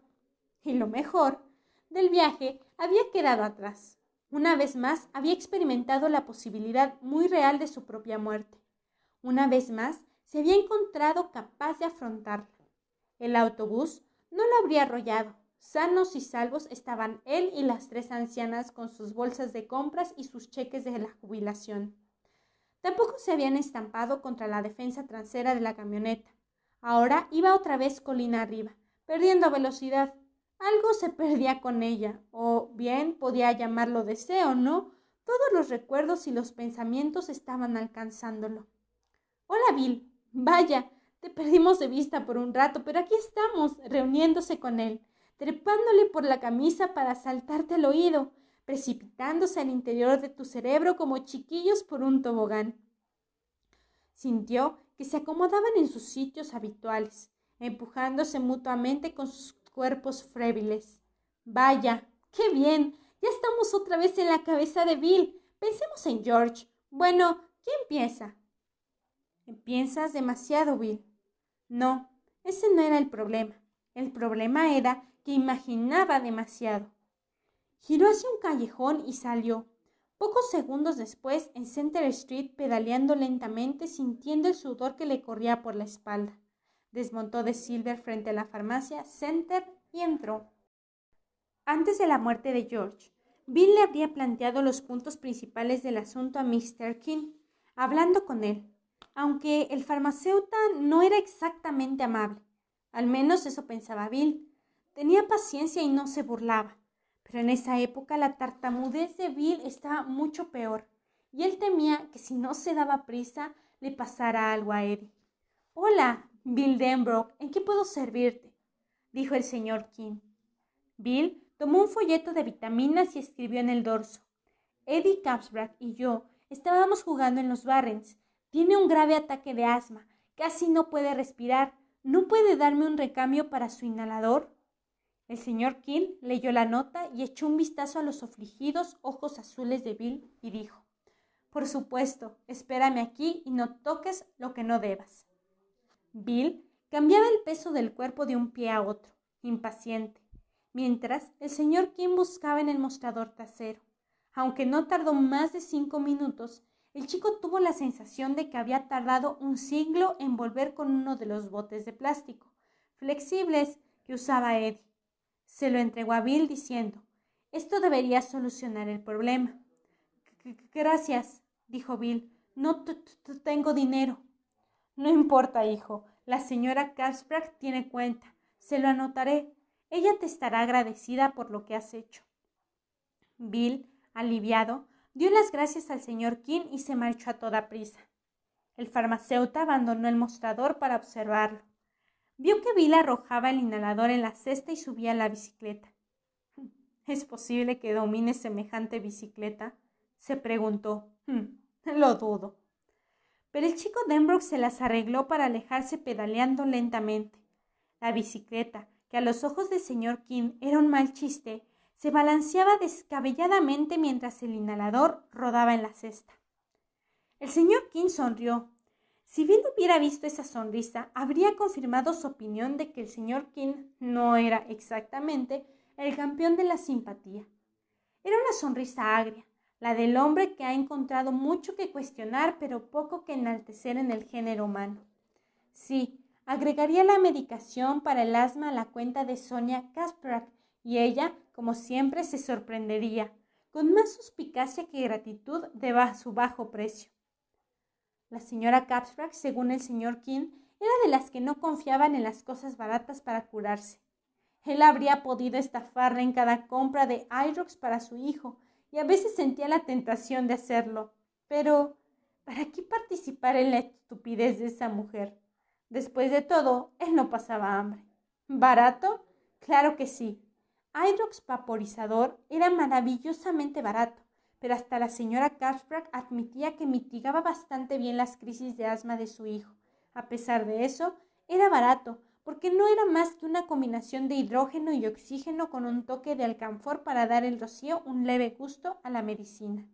Speaker 1: y lo mejor del viaje había quedado atrás. Una vez más había experimentado la posibilidad muy real de su propia muerte. Una vez más se había encontrado capaz de afrontarla. El autobús no lo habría arrollado. Sanos y salvos estaban él y las tres ancianas con sus bolsas de compras y sus cheques de la jubilación. Tampoco se habían estampado contra la defensa trasera de la camioneta. Ahora iba otra vez colina arriba, perdiendo velocidad. Algo se perdía con ella, o bien podía llamarlo deseo, ¿no? Todos los recuerdos y los pensamientos estaban alcanzándolo. Hola, Bill. Vaya, te perdimos de vista por un rato, pero aquí estamos, reuniéndose con él, trepándole por la camisa para saltarte al oído, precipitándose al interior de tu cerebro como chiquillos por un tobogán. Sintió que se acomodaban en sus sitios habituales, empujándose mutuamente con sus cuerpos frébiles. Vaya, qué bien. Ya estamos otra vez en la cabeza de Bill. Pensemos en George. Bueno, ¿quién empieza? Piensas demasiado, Bill. No, ese no era el problema. El problema era que imaginaba demasiado. Giró hacia un callejón y salió. Pocos segundos después, en Center Street, pedaleando lentamente, sintiendo el sudor que le corría por la espalda desmontó de Silver frente a la farmacia Center y entró. Antes de la muerte de George, Bill le habría planteado los puntos principales del asunto a Mr. King, hablando con él, aunque el farmacéutico no era exactamente amable. Al menos eso pensaba Bill. Tenía paciencia y no se burlaba. Pero en esa época la tartamudez de Bill estaba mucho peor, y él temía que si no se daba prisa le pasara algo a Eddie. Hola, Bill Denbrook, ¿en qué puedo servirte? dijo el señor King. Bill tomó un folleto de vitaminas y escribió en el dorso. Eddie Capsbrack y yo estábamos jugando en los Barrens. Tiene un grave ataque de asma. Casi no puede respirar. ¿No puede darme un recambio para su inhalador? El señor King leyó la nota y echó un vistazo a los afligidos ojos azules de Bill y dijo Por supuesto, espérame aquí y no toques lo que no debas. Bill cambiaba el peso del cuerpo de un pie a otro, impaciente, mientras el señor Kim buscaba en el mostrador trasero. Aunque no tardó más de cinco minutos, el chico tuvo la sensación de que había tardado un siglo en volver con uno de los botes de plástico, flexibles, que usaba Eddie. Se lo entregó a Bill diciendo, esto debería solucionar el problema. Gracias, dijo Bill, no tengo dinero. No importa, hijo. La señora Casbrack tiene cuenta. Se lo anotaré. Ella te estará agradecida por lo que has hecho. Bill, aliviado, dio las gracias al señor King y se marchó a toda prisa. El farmacéutico abandonó el mostrador para observarlo. Vio que Bill arrojaba el inhalador en la cesta y subía la bicicleta. ¿Es posible que domine semejante bicicleta? se preguntó. Hmm, lo dudo. Pero el chico Denbrook se las arregló para alejarse pedaleando lentamente. La bicicleta, que a los ojos del señor King era un mal chiste, se balanceaba descabelladamente mientras el inhalador rodaba en la cesta. El señor King sonrió. Si Bill hubiera visto esa sonrisa, habría confirmado su opinión de que el señor King no era exactamente el campeón de la simpatía. Era una sonrisa agria, la del hombre que ha encontrado mucho que cuestionar pero poco que enaltecer en el género humano. Sí, agregaría la medicación para el asma a la cuenta de Sonia Kasperak y ella, como siempre, se sorprendería, con más suspicacia que gratitud de su bajo precio. La señora Kasperak, según el señor King, era de las que no confiaban en las cosas baratas para curarse. Él habría podido estafarla en cada compra de Irox para su hijo, y a veces sentía la tentación de hacerlo. Pero, ¿para qué participar en la estupidez de esa mujer? Después de todo, él no pasaba hambre. ¿Barato? Claro que sí. Hydrox vaporizador era maravillosamente barato, pero hasta la señora Cashbrack admitía que mitigaba bastante bien las crisis de asma de su hijo. A pesar de eso, era barato, porque no era más que una combinación de hidrógeno y oxígeno con un toque de alcanfor para dar el rocío un leve gusto a la medicina.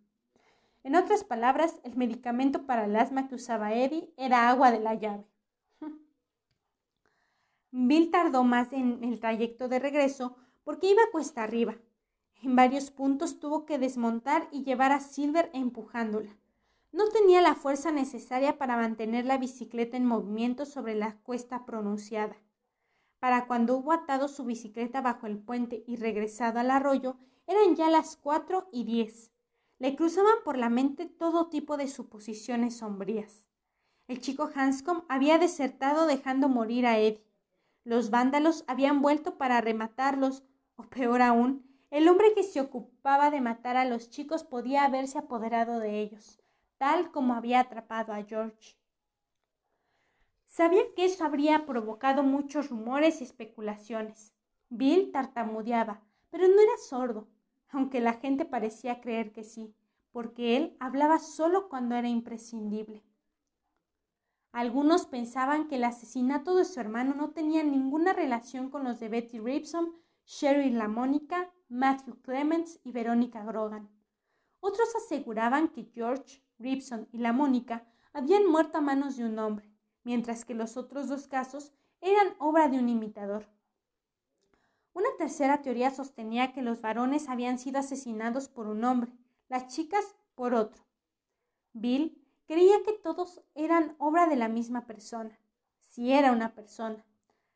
Speaker 1: En otras palabras, el medicamento para el asma que usaba Eddie era agua de la llave. Bill tardó más en el trayecto de regreso porque iba cuesta arriba. En varios puntos tuvo que desmontar y llevar a Silver empujándola. No tenía la fuerza necesaria para mantener la bicicleta en movimiento sobre la cuesta pronunciada. Para cuando hubo atado su bicicleta bajo el puente y regresado al arroyo, eran ya las cuatro y diez. Le cruzaban por la mente todo tipo de suposiciones sombrías. El chico Hanscom había desertado dejando morir a Eddie. Los vándalos habían vuelto para rematarlos, o peor aún, el hombre que se ocupaba de matar a los chicos podía haberse apoderado de ellos tal como había atrapado a George. Sabía que eso habría provocado muchos rumores y especulaciones. Bill tartamudeaba, pero no era sordo, aunque la gente parecía creer que sí, porque él hablaba solo cuando era imprescindible. Algunos pensaban que el asesinato de su hermano no tenía ninguna relación con los de Betty Ripson, Sherry LaMónica, Matthew Clements y Verónica Grogan. Otros aseguraban que George Ripson y la Mónica habían muerto a manos de un hombre, mientras que los otros dos casos eran obra de un imitador. Una tercera teoría sostenía que los varones habían sido asesinados por un hombre, las chicas por otro. Bill creía que todos eran obra de la misma persona, si era una persona.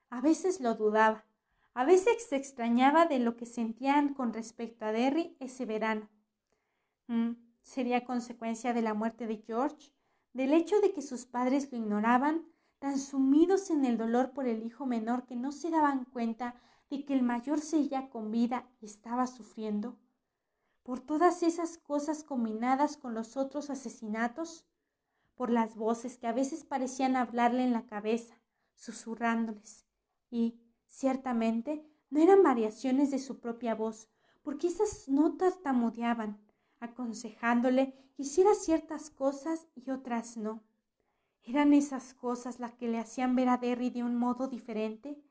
Speaker 1: A veces lo dudaba, a veces se extrañaba de lo que sentían con respecto a Derry ese verano. Mm, sería consecuencia de la muerte de George, del hecho de que sus padres lo ignoraban, tan sumidos en el dolor por el hijo menor que no se daban cuenta de que el mayor seguía con vida y estaba sufriendo, por todas esas cosas combinadas con los otros asesinatos, por las voces que a veces parecían hablarle en la cabeza, susurrándoles, y, ciertamente, no eran variaciones de su propia voz, porque esas notas tamudeaban, aconsejándole que hiciera ciertas cosas y otras no. ¿Eran esas cosas las que le hacían ver a Derry de un modo diferente?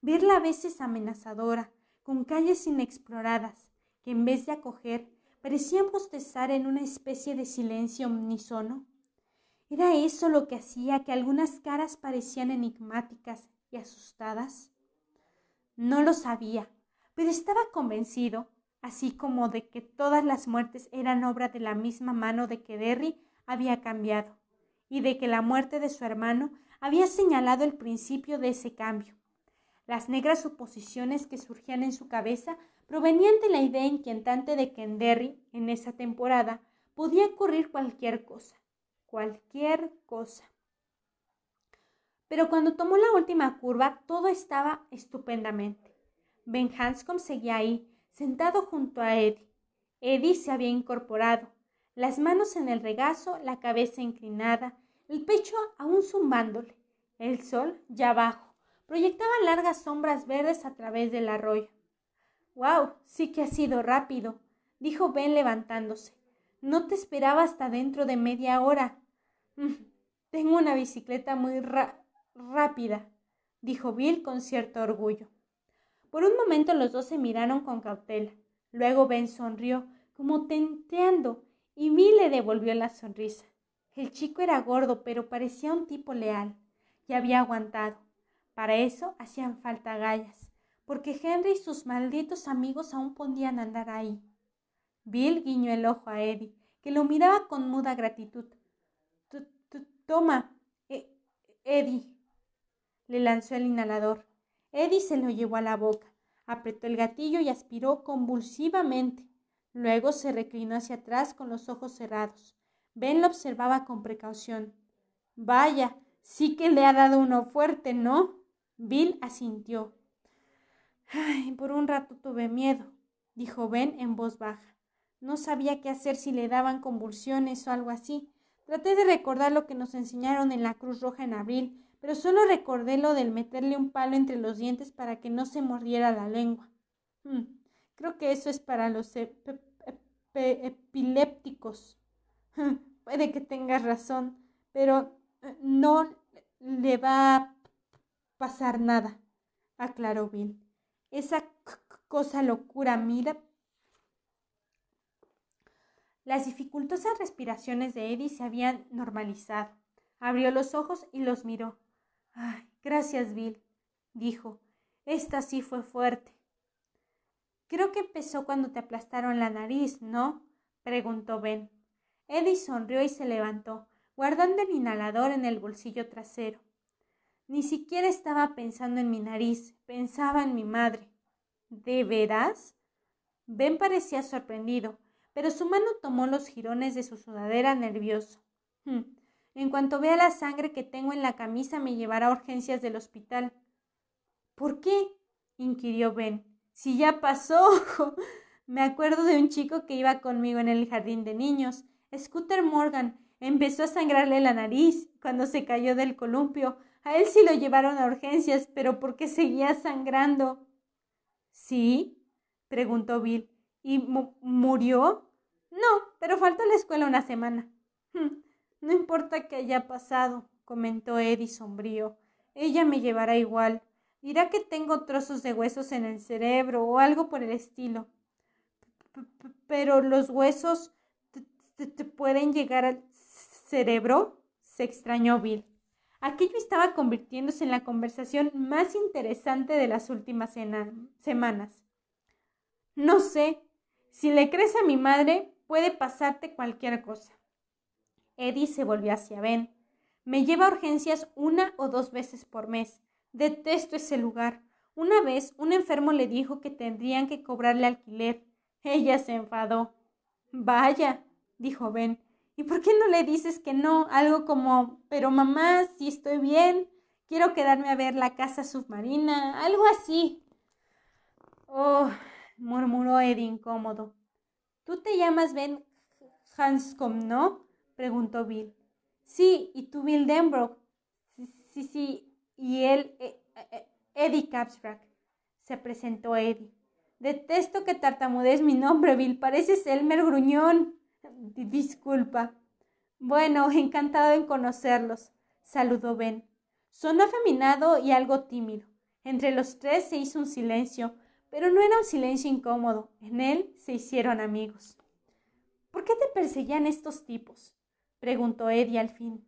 Speaker 1: Verla a veces amenazadora, con calles inexploradas, que en vez de acoger parecían bostezar en una especie de silencio omnisono. ¿Era eso lo que hacía que algunas caras parecían enigmáticas y asustadas? No lo sabía, pero estaba convencido así como de que todas las muertes eran obra de la misma mano de que Derry había cambiado, y de que la muerte de su hermano había señalado el principio de ese cambio. Las negras suposiciones que surgían en su cabeza provenían de la idea inquietante de que en Derry, en esa temporada, podía ocurrir cualquier cosa, cualquier cosa. Pero cuando tomó la última curva todo estaba estupendamente. Ben Hanscom seguía ahí, sentado junto a Eddie. Eddie se había incorporado, las manos en el regazo, la cabeza inclinada, el pecho aún zumbándole. El sol, ya abajo, proyectaba largas sombras verdes a través del arroyo. ¡Guau! Sí que ha sido rápido, dijo Ben levantándose. No te esperaba hasta dentro de media hora. Mm, tengo una bicicleta muy rápida, dijo Bill con cierto orgullo. Por un momento los dos se miraron con cautela. Luego Ben sonrió, como tenteando, y Bill le devolvió la sonrisa. El chico era gordo, pero parecía un tipo leal, y había aguantado. Para eso hacían falta gallas, porque Henry y sus malditos amigos aún podían andar ahí. Bill guiñó el ojo a Eddie, que lo miraba con muda gratitud. Toma, e-, Eddie. Le lanzó el inhalador. Eddie se lo llevó a la boca, apretó el gatillo y aspiró convulsivamente. Luego se reclinó hacia atrás con los ojos cerrados. Ben lo observaba con precaución. Vaya, sí que le ha dado uno fuerte, ¿no? Bill asintió. Ay, por un rato tuve miedo, dijo Ben en voz baja. No sabía qué hacer si le daban convulsiones o algo así. Traté de recordar lo que nos enseñaron en la Cruz Roja en abril, pero solo recordé lo del meterle un palo entre los dientes para que no se mordiera la lengua. Hmm, creo que eso es para los epilépticos. Puede que tengas razón, pero eh, no le va a pasar nada, aclaró Bill. Esa cosa locura, mira. Las dificultosas respiraciones de Eddie se habían normalizado. Abrió los ojos y los miró. Ay, gracias, Bill, dijo. Esta sí fue fuerte. Creo que empezó cuando te aplastaron la nariz, ¿no? preguntó Ben. Eddie sonrió y se levantó, guardando el inhalador en el bolsillo trasero. Ni siquiera estaba pensando en mi nariz, pensaba en mi madre. ¿De veras? Ben parecía sorprendido, pero su mano tomó los jirones de su sudadera nervioso. Hmm, en cuanto vea la sangre que tengo en la camisa me llevará a urgencias del hospital. ¿Por qué? inquirió Ben. Si ya pasó. me acuerdo de un chico que iba conmigo en el jardín de niños. Scooter Morgan empezó a sangrarle la nariz cuando se cayó del columpio. A él sí lo llevaron a urgencias, pero ¿por qué seguía sangrando? ¿Sí? preguntó Bill. ¿Y murió? No, pero faltó a la escuela una semana. Hm, no importa que haya pasado, comentó Eddie sombrío. Ella me llevará igual. Dirá que tengo trozos de huesos en el cerebro o algo por el estilo. Pero los huesos te, pueden llegar al cerebro? se extrañó Bill. Aquello estaba convirtiéndose en la conversación más interesante de las últimas semanas. No sé, si le crees a mi madre, puede pasarte cualquier cosa. Eddie se volvió hacia Ben. Me lleva a urgencias una o dos veces por mes. Detesto ese lugar. Una vez un enfermo le dijo que tendrían que cobrarle alquiler. Ella se enfadó. Vaya, dijo Ben. ¿Y por qué no le dices que no? Algo como, pero mamá, si estoy bien, quiero quedarme a ver la casa submarina, algo así. Oh, murmuró Eddie incómodo. Tú te llamas Ben Hanscom, ¿no? Preguntó Bill. Sí, y tú Bill Denbrook. Sí, sí, y él, eh, eh, Eddie Capsbrack. Se presentó Eddie. Detesto que tartamudees mi nombre, Bill. Pareces Elmer Gruñón. Disculpa. Bueno, encantado en conocerlos, saludó Ben. Sonó afeminado y algo tímido. Entre los tres se hizo un silencio, pero no era un silencio incómodo. En él se hicieron amigos. ¿Por qué te perseguían estos tipos? Preguntó Eddie al fin.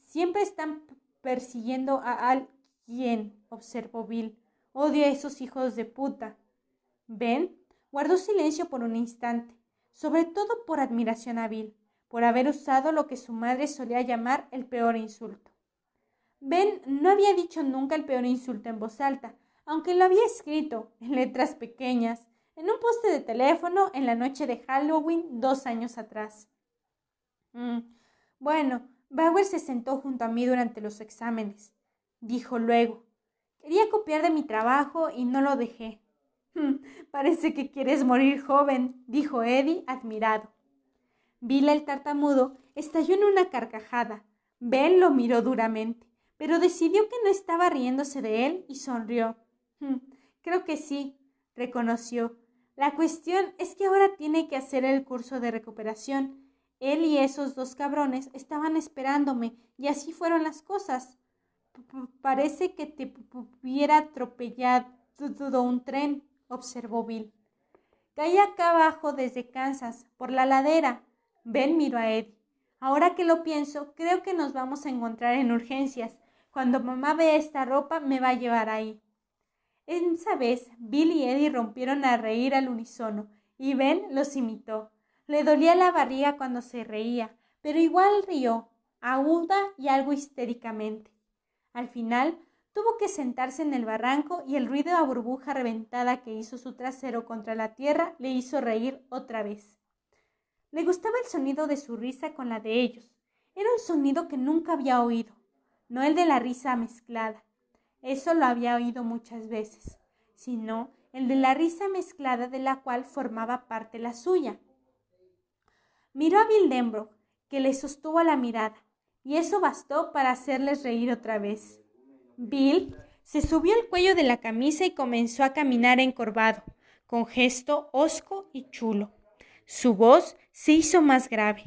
Speaker 1: Siempre están persiguiendo a alguien, observó Bill. Odio a esos hijos de puta. Ben guardó silencio por un instante sobre todo por admiración a Bill, por haber usado lo que su madre solía llamar el peor insulto. Ben no había dicho nunca el peor insulto en voz alta, aunque lo había escrito en letras pequeñas, en un poste de teléfono en la noche de Halloween dos años atrás. Mm, bueno, Bauer se sentó junto a mí durante los exámenes. dijo luego. Quería copiar de mi trabajo y no lo dejé. Parece que quieres morir joven, dijo Eddie, admirado. Bill el tartamudo estalló en una carcajada. Ben lo miró duramente, pero decidió que no estaba riéndose de él y sonrió. Creo que sí, reconoció. La cuestión es que ahora tiene que hacer el curso de recuperación. Él y esos dos cabrones estaban esperándome y así fueron las cosas. parece que te hubiera atropellado un tren, observó Bill. Caí acá abajo desde Kansas, por la ladera. Ben miró a Eddie. Ahora que lo pienso, creo que nos vamos a encontrar en urgencias. Cuando mamá vea esta ropa, me va a llevar ahí. Esa vez, Bill y Eddie rompieron a reír al unísono, y Ben los imitó. Le dolía la barriga cuando se reía, pero igual rió, aguda y algo histéricamente. Al final, tuvo que sentarse en el barranco y el ruido a burbuja reventada que hizo su trasero contra la tierra le hizo reír otra vez. Le gustaba el sonido de su risa con la de ellos. Era un sonido que nunca había oído, no el de la risa mezclada. Eso lo había oído muchas veces, sino el de la risa mezclada de la cual formaba parte la suya. Miró a Bill que le sostuvo la mirada, y eso bastó para hacerles reír otra vez. Bill se subió el cuello de la camisa y comenzó a caminar encorvado, con gesto hosco y chulo. Su voz se hizo más grave.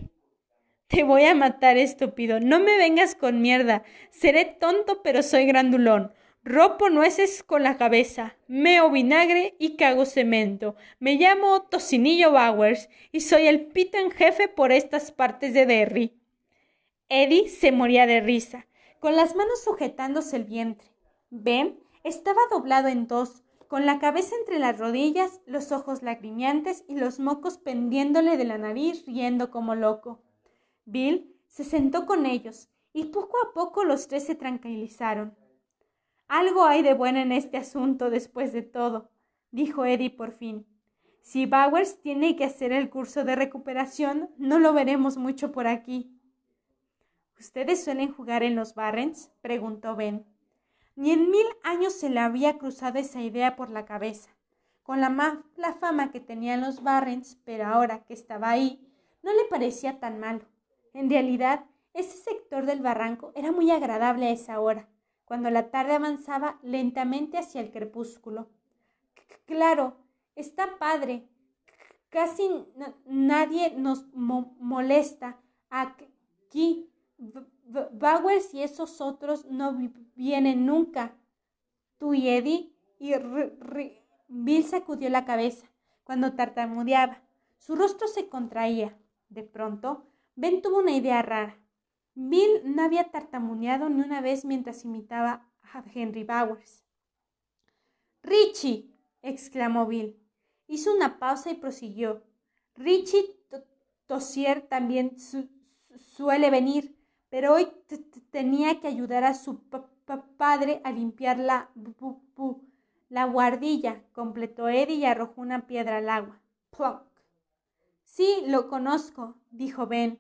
Speaker 1: Te voy a matar, estúpido. No me vengas con mierda. Seré tonto, pero soy grandulón. Ropo nueces con la cabeza, meo vinagre y cago cemento. Me llamo Tocinillo Bowers y soy el pito en jefe por estas partes de Derry. Eddie se moría de risa, con las manos sujetándose el vientre. Ben estaba doblado en dos, con la cabeza entre las rodillas, los ojos lagrimiantes y los mocos pendiéndole de la nariz, riendo como loco. Bill se sentó con ellos, y poco a poco los tres se tranquilizaron. Algo hay de bueno en este asunto después de todo, dijo Eddie por fin. Si Bowers tiene que hacer el curso de recuperación, no lo veremos mucho por aquí. ¿Ustedes suelen jugar en los Barrens? preguntó Ben. Ni en mil años se le había cruzado esa idea por la cabeza. Con la fama que tenían los Barrens, pero ahora que estaba ahí, no le parecía tan malo. En realidad, ese sector del barranco era muy agradable a esa hora cuando la tarde avanzaba lentamente hacia el crepúsculo. Claro, está padre. Casi nadie nos molesta aquí. Bowers y esos otros no vienen nunca. Tú y Eddie y Bill sacudió la cabeza cuando tartamudeaba. Su rostro se contraía. De pronto, Ben tuvo una idea rara. Bill no había tartamudeado ni una vez mientras imitaba a Henry Bowers. Richie, exclamó Bill. Hizo una pausa y prosiguió. Richie Tosier también suele venir, pero hoy tenía que ayudar a su padre a limpiar la, la guardilla, completó Eddie y arrojó una piedra al agua. Plunk. Sí, lo conozco, dijo Ben.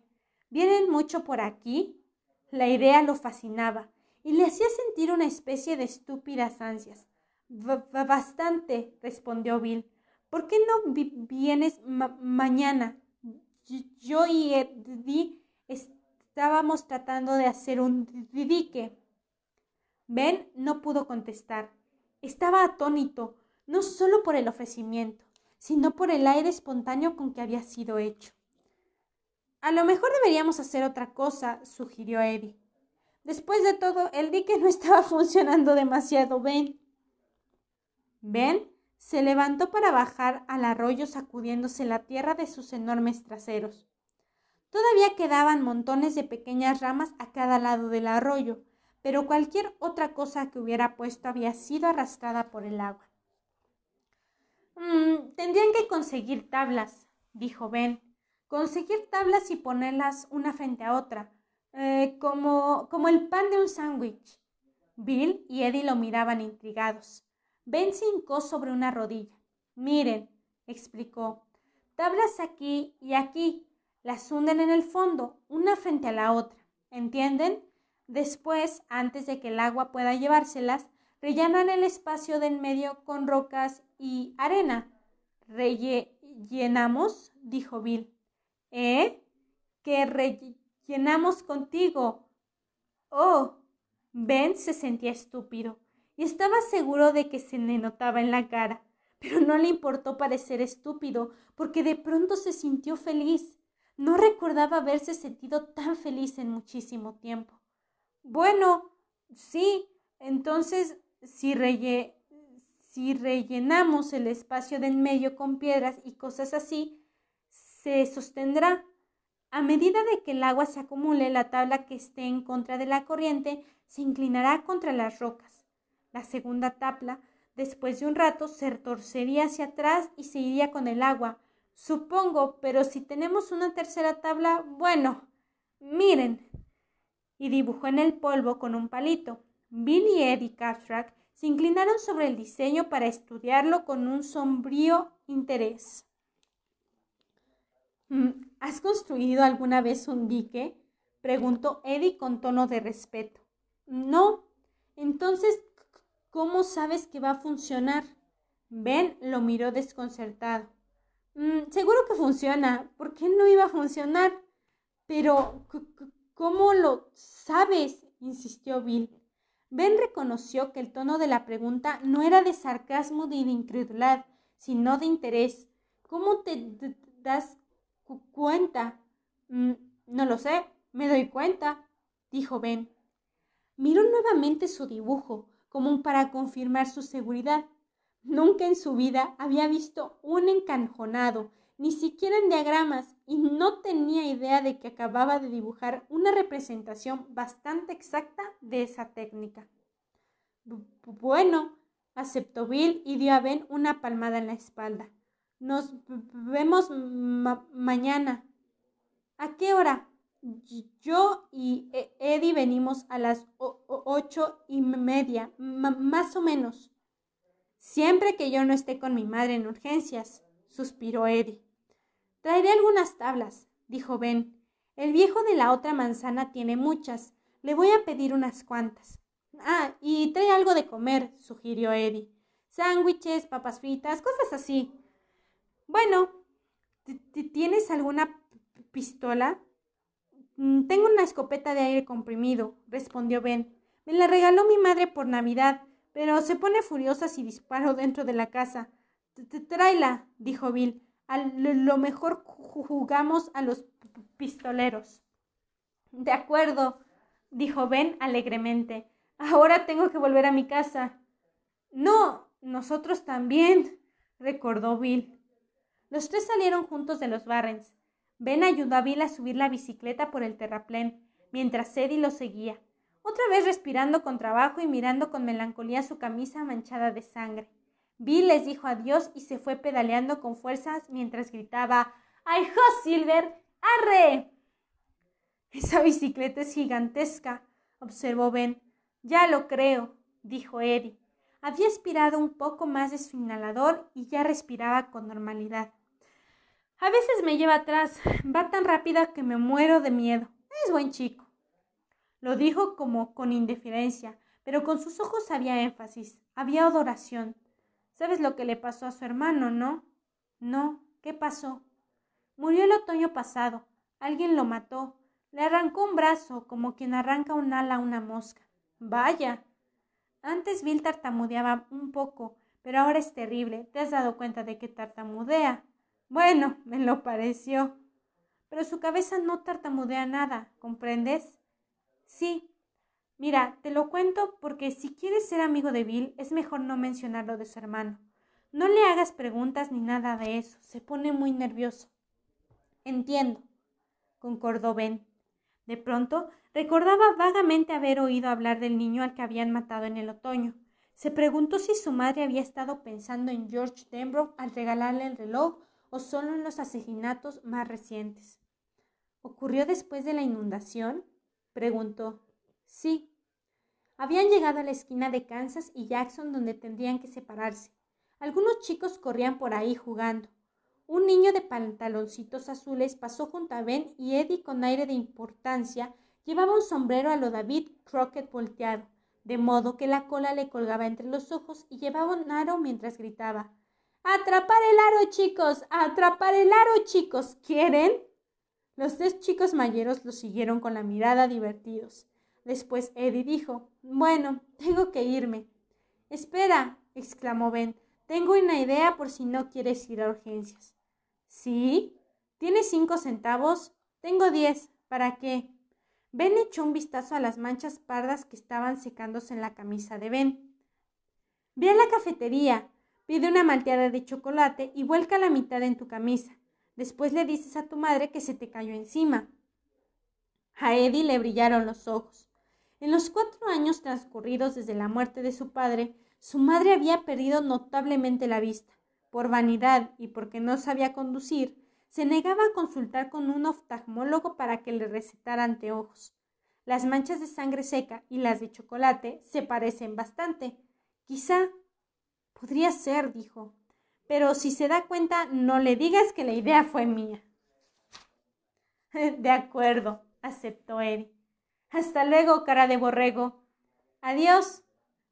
Speaker 1: ¿Vienen mucho por aquí? La idea lo fascinaba y le hacía sentir una especie de estúpidas ansias. Bastante, respondió Bill. ¿Por qué no vienes mañana? Yo y Eddie estábamos tratando de hacer un dique. Ben no pudo contestar. Estaba atónito, no solo por el ofrecimiento, sino por el aire espontáneo con que había sido hecho. A lo mejor deberíamos hacer otra cosa, sugirió Eddie. Después de todo, el dique no estaba funcionando demasiado bien. Ben se levantó para bajar al arroyo sacudiéndose la tierra de sus enormes traseros. Todavía quedaban montones de pequeñas ramas a cada lado del arroyo, pero cualquier otra cosa que hubiera puesto había sido arrastrada por el agua. Mm, tendrían que conseguir tablas, dijo Ben conseguir tablas y ponerlas una frente a otra, eh, como, como el pan de un sándwich. Bill y Eddie lo miraban intrigados. Ben se hincó sobre una rodilla. Miren, explicó, tablas aquí y aquí, las hunden en el fondo, una frente a la otra. ¿Entienden? Después, antes de que el agua pueda llevárselas, rellenan el espacio del medio con rocas y arena. ¿Rellenamos? dijo Bill. ¿Eh? Que rellenamos contigo. Oh. Ben se sentía estúpido y estaba seguro de que se le notaba en la cara, pero no le importó parecer estúpido, porque de pronto se sintió feliz. No recordaba haberse sentido tan feliz en muchísimo tiempo. Bueno, sí, entonces si, si rellenamos el espacio del medio con piedras y cosas así, se sostendrá. A medida de que el agua se acumule, la tabla que esté en contra de la corriente se inclinará contra las rocas. La segunda tabla, después de un rato, se torcería hacia atrás y se iría con el agua. Supongo, pero si tenemos una tercera tabla, bueno, miren. Y dibujó en el polvo con un palito. Bill y Eddie Cartwright se inclinaron sobre el diseño para estudiarlo con un sombrío interés. Mm, ¿Has construido alguna vez un dique? preguntó Eddie con tono de respeto. No. Entonces, ¿cómo sabes que va a funcionar? Ben lo miró desconcertado. Mm, seguro que funciona. ¿Por qué no iba a funcionar? Pero, ¿cómo lo sabes? insistió Bill. Ben reconoció que el tono de la pregunta no era de sarcasmo ni de incredulidad, sino de interés. ¿Cómo te das cuenta? Mm, no lo sé, me doy cuenta, dijo Ben. Miró nuevamente su dibujo, como para confirmar su seguridad. Nunca en su vida había visto un encanjonado, ni siquiera en diagramas, y no tenía idea de que acababa de dibujar una representación bastante exacta de esa técnica. Bueno, aceptó Bill y dio a Ben una palmada en la espalda. Nos vemos mañana. ¿A qué hora? Yo y e-, Eddie venimos a las ocho y media, más o menos. Siempre que yo no esté con mi madre en urgencias, suspiró Eddie. Traeré algunas tablas, dijo Ben. El viejo de la otra manzana tiene muchas. Le voy a pedir unas cuantas. Ah, y trae algo de comer, sugirió Eddie. Sándwiches, papas fritas, cosas así. Bueno, ¿tienes alguna pistola? Mm, tengo una escopeta de aire comprimido, respondió Ben. Me la regaló mi madre por Navidad, pero se pone furiosa si disparo dentro de la casa. Tráela, dijo Bill. A lo mejor jugamos a los pistoleros. De acuerdo, dijo Ben alegremente. Ahora tengo que volver a mi casa. No, nosotros también, recordó Bill. Los tres salieron juntos de los Barrens. Ben ayudó a Bill a subir la bicicleta por el terraplén, mientras Eddie lo seguía, otra vez respirando con trabajo y mirando con melancolía su camisa manchada de sangre. Bill les dijo adiós y se fue pedaleando con fuerzas mientras gritaba ¡Ay, ho, Silver! ¡Arre! Esa bicicleta es gigantesca, observó Ben. Ya lo creo, dijo Eddie. Había aspirado un poco más de su inhalador y ya respiraba con normalidad. A veces me lleva atrás, va tan rápida que me muero de miedo. Es buen chico. Lo dijo como con indiferencia, pero con sus ojos había énfasis, había adoración. ¿Sabes lo que le pasó a su hermano, no? No, ¿qué pasó? Murió el otoño pasado. Alguien lo mató. Le arrancó un brazo, como quien arranca un ala a una mosca. Vaya. Antes Bill tartamudeaba un poco, pero ahora es terrible. ¿Te has dado cuenta de que tartamudea? Bueno, me lo pareció. Pero su cabeza no tartamudea nada, ¿comprendes? Sí. Mira, te lo cuento porque si quieres ser amigo de Bill, es mejor no mencionarlo de su hermano. No le hagas preguntas ni nada de eso, se pone muy nervioso. Entiendo, concordó Ben. De pronto recordaba vagamente haber oído hablar del niño al que habían matado en el otoño. Se preguntó si su madre había estado pensando en George Denbrough al regalarle el reloj o solo en los asesinatos más recientes. ¿Ocurrió después de la inundación? preguntó. Sí. Habían llegado a la esquina de Kansas y Jackson donde tendrían que separarse. Algunos chicos corrían por ahí jugando. Un niño de pantaloncitos azules pasó junto a Ben y Eddie con aire de importancia Llevaba un sombrero a lo David Crockett volteado, de modo que la cola le colgaba entre los ojos y llevaba un aro mientras gritaba Atrapar el aro, chicos. Atrapar el aro, chicos. ¿Quieren? Los tres chicos mayeros lo siguieron con la mirada divertidos. Después Eddie dijo Bueno, tengo que irme. Espera, exclamó Ben. Tengo una idea por si no quieres ir a urgencias. ¿Sí? ¿Tienes cinco centavos? Tengo diez. ¿Para qué? Ben echó un vistazo a las manchas pardas que estaban secándose en la camisa de Ben. Ve a la cafetería, Pide una malteada de chocolate y vuelca la mitad en tu camisa. Después le dices a tu madre que se te cayó encima. A Eddie le brillaron los ojos. En los cuatro años transcurridos desde la muerte de su padre, su madre había perdido notablemente la vista. Por vanidad y porque no sabía conducir, se negaba a consultar con un oftalmólogo para que le recetara anteojos. Las manchas de sangre seca y las de chocolate se parecen bastante. Quizá Podría ser, dijo. Pero si se da cuenta, no le digas que la idea fue mía. de acuerdo, aceptó Eddie. Hasta luego, cara de borrego. Adiós.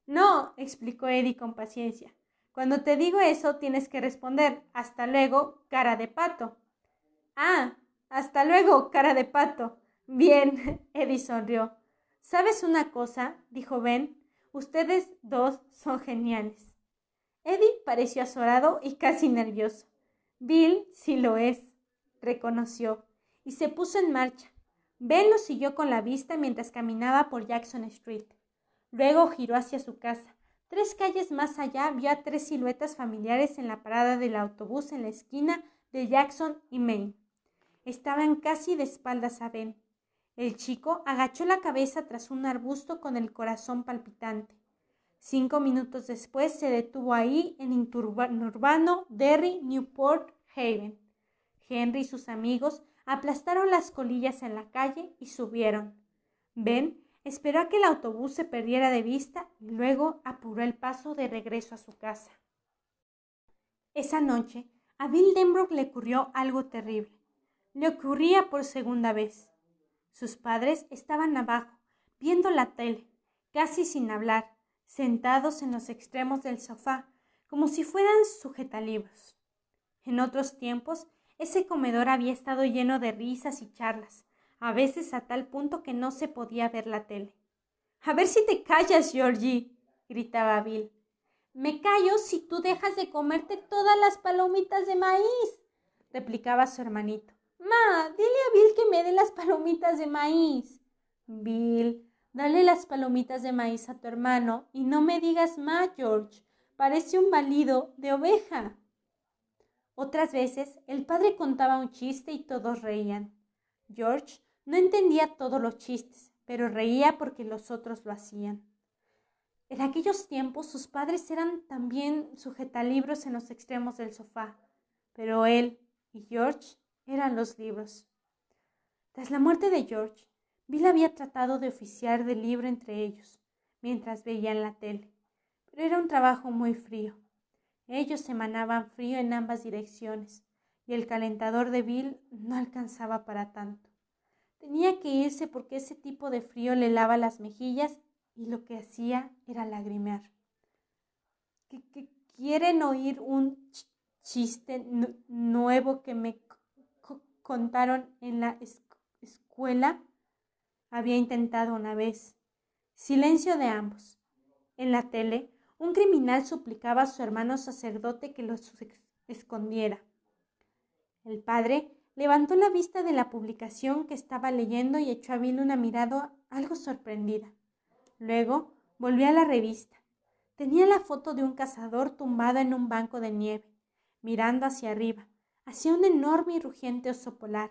Speaker 1: No, explicó Eddie con paciencia. Cuando te digo eso, tienes que responder hasta luego, cara de pato. Ah, hasta luego, cara de pato. Bien, Eddie sonrió. ¿Sabes una cosa? dijo Ben. Ustedes dos son geniales. Eddie pareció azorado y casi nervioso. Bill sí lo es, reconoció, y se puso en marcha. Ben lo siguió con la vista mientras caminaba por Jackson Street. Luego giró hacia su casa. Tres calles más allá vio a tres siluetas familiares en la parada del autobús en la esquina de Jackson y Main. Estaban casi de espaldas a Ben. El chico agachó la cabeza tras un arbusto con el corazón palpitante. Cinco minutos después se detuvo ahí en urbano Derry, Newport, Haven. Henry y sus amigos aplastaron las colillas en la calle y subieron. Ben esperó a que el autobús se perdiera de vista y luego apuró el paso de regreso a su casa. Esa noche a Bill Denbrook le ocurrió algo terrible. Le ocurría por segunda vez. Sus padres estaban abajo, viendo la tele, casi sin hablar, sentados en los extremos del sofá, como si fueran sujetalibros. En otros tiempos, ese comedor había estado lleno de risas y charlas, a veces a tal punto que no se podía ver la tele. A ver si te callas, Georgie, gritaba Bill. Me callo si tú dejas de comerte todas las palomitas de maíz, replicaba su hermanito. Ma, dile a Bill que me dé las palomitas de maíz. Bill, Dale las palomitas de maíz a tu hermano y no me digas más, George. Parece un balido de oveja. Otras veces el padre contaba un chiste y todos reían. George no entendía todos los chistes, pero reía porque los otros lo hacían. En aquellos tiempos sus padres eran también sujetalibros en los extremos del sofá, pero él y George eran los libros. Tras la muerte de George, Bill había tratado de oficiar de libro entre ellos, mientras veían la tele, pero era un trabajo muy frío. Ellos emanaban frío en ambas direcciones, y el calentador de Bill no alcanzaba para tanto. Tenía que irse porque ese tipo de frío le lava las mejillas y lo que hacía era lagrimear. ¿Qué, quieren oír un chiste nuevo que me contaron en la escuela? había intentado una vez. Silencio de ambos. En la tele, un criminal suplicaba a su hermano sacerdote que los escondiera. El padre levantó la vista de la publicación que estaba leyendo y echó a Bill una mirada algo sorprendida. Luego volvió a la revista. Tenía la foto de un cazador tumbado en un banco de nieve, mirando hacia arriba, hacia un enorme y rugiente oso polar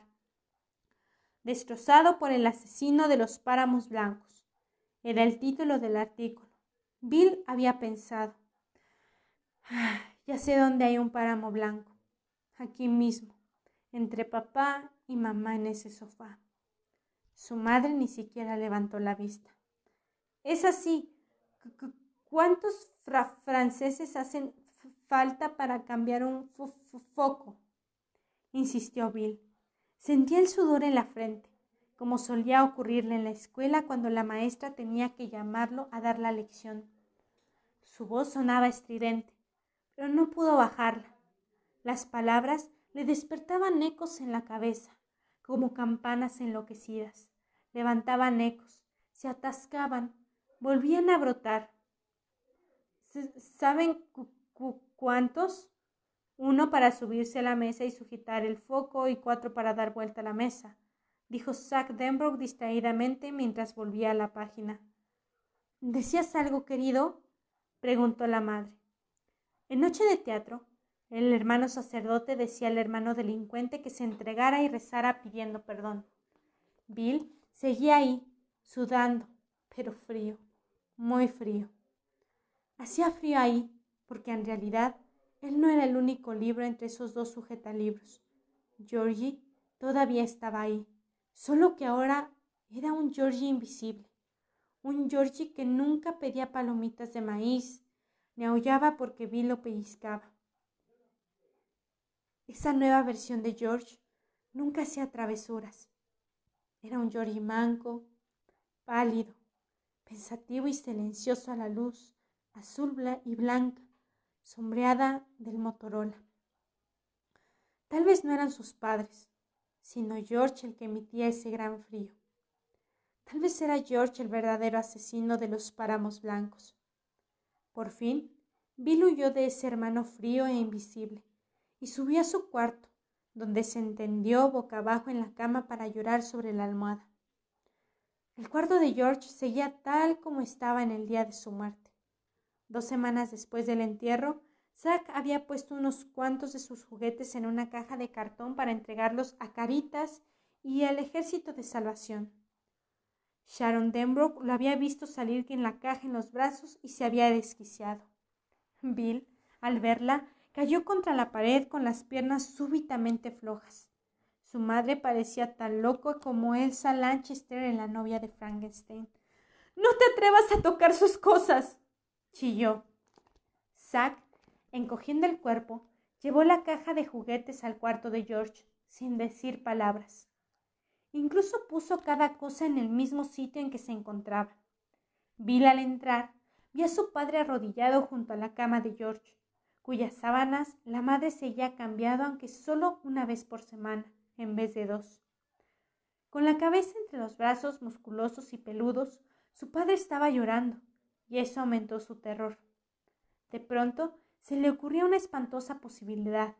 Speaker 1: destrozado por el asesino de los páramos blancos. Era el título del artículo. Bill había pensado, ah, ya sé dónde hay un páramo blanco, aquí mismo, entre papá y mamá en ese sofá. Su madre ni siquiera levantó la vista. Es así. ¿Cuántos franceses hacen falta para cambiar un foco? Insistió Bill. Sentía el sudor en la frente, como solía ocurrirle en la escuela cuando la maestra tenía que llamarlo a dar la lección. Su voz sonaba estridente, pero no pudo bajarla. Las palabras le despertaban ecos en la cabeza, como campanas enloquecidas. Levantaban ecos, se atascaban, volvían a brotar. ¿Saben cuántos? Uno para subirse a la mesa y sujetar el foco y cuatro para dar vuelta a la mesa, dijo Zack Denbrook distraídamente mientras volvía a la página. ¿Decías algo, querido? preguntó la madre. En noche de teatro, el hermano sacerdote decía al hermano delincuente que se entregara y rezara pidiendo perdón. Bill seguía ahí, sudando, pero frío, muy frío. Hacía frío ahí, porque en realidad él no era el único libro entre esos dos sujetalibros. Georgie todavía estaba ahí, solo que ahora era un Georgie invisible, un Georgie que nunca pedía palomitas de maíz, ni aullaba porque Bill lo pellizcaba. Esa nueva versión de George nunca hacía travesuras. Era un Georgie manco, pálido, pensativo y silencioso a la luz azul y blanca, sombreada del Motorola. Tal vez no eran sus padres, sino George el que emitía ese gran frío. Tal vez era George el verdadero asesino de los páramos blancos. Por fin, Bill huyó de ese hermano frío e invisible y subió a su cuarto, donde se entendió boca abajo en la cama para llorar sobre la almohada. El cuarto de George seguía tal como estaba en el día de su muerte. Dos semanas después del entierro, Zack había puesto unos cuantos de sus juguetes en una caja de cartón para entregarlos a Caritas y al Ejército de Salvación. Sharon Denbrook lo había visto salir en la caja en los brazos y se había desquiciado. Bill, al verla, Cayó contra la pared con las piernas súbitamente flojas. Su madre parecía tan loco como Elsa Lanchester en la novia de Frankenstein. No te atrevas a tocar sus cosas. Chilló. Zack, encogiendo el cuerpo, llevó la caja de juguetes al cuarto de George, sin decir palabras. Incluso puso cada cosa en el mismo sitio en que se encontraba. Bill al entrar vio a su padre arrodillado junto a la cama de George cuyas sábanas la madre se había cambiado aunque solo una vez por semana, en vez de dos. Con la cabeza entre los brazos musculosos y peludos, su padre estaba llorando, y eso aumentó su terror. De pronto se le ocurrió una espantosa posibilidad.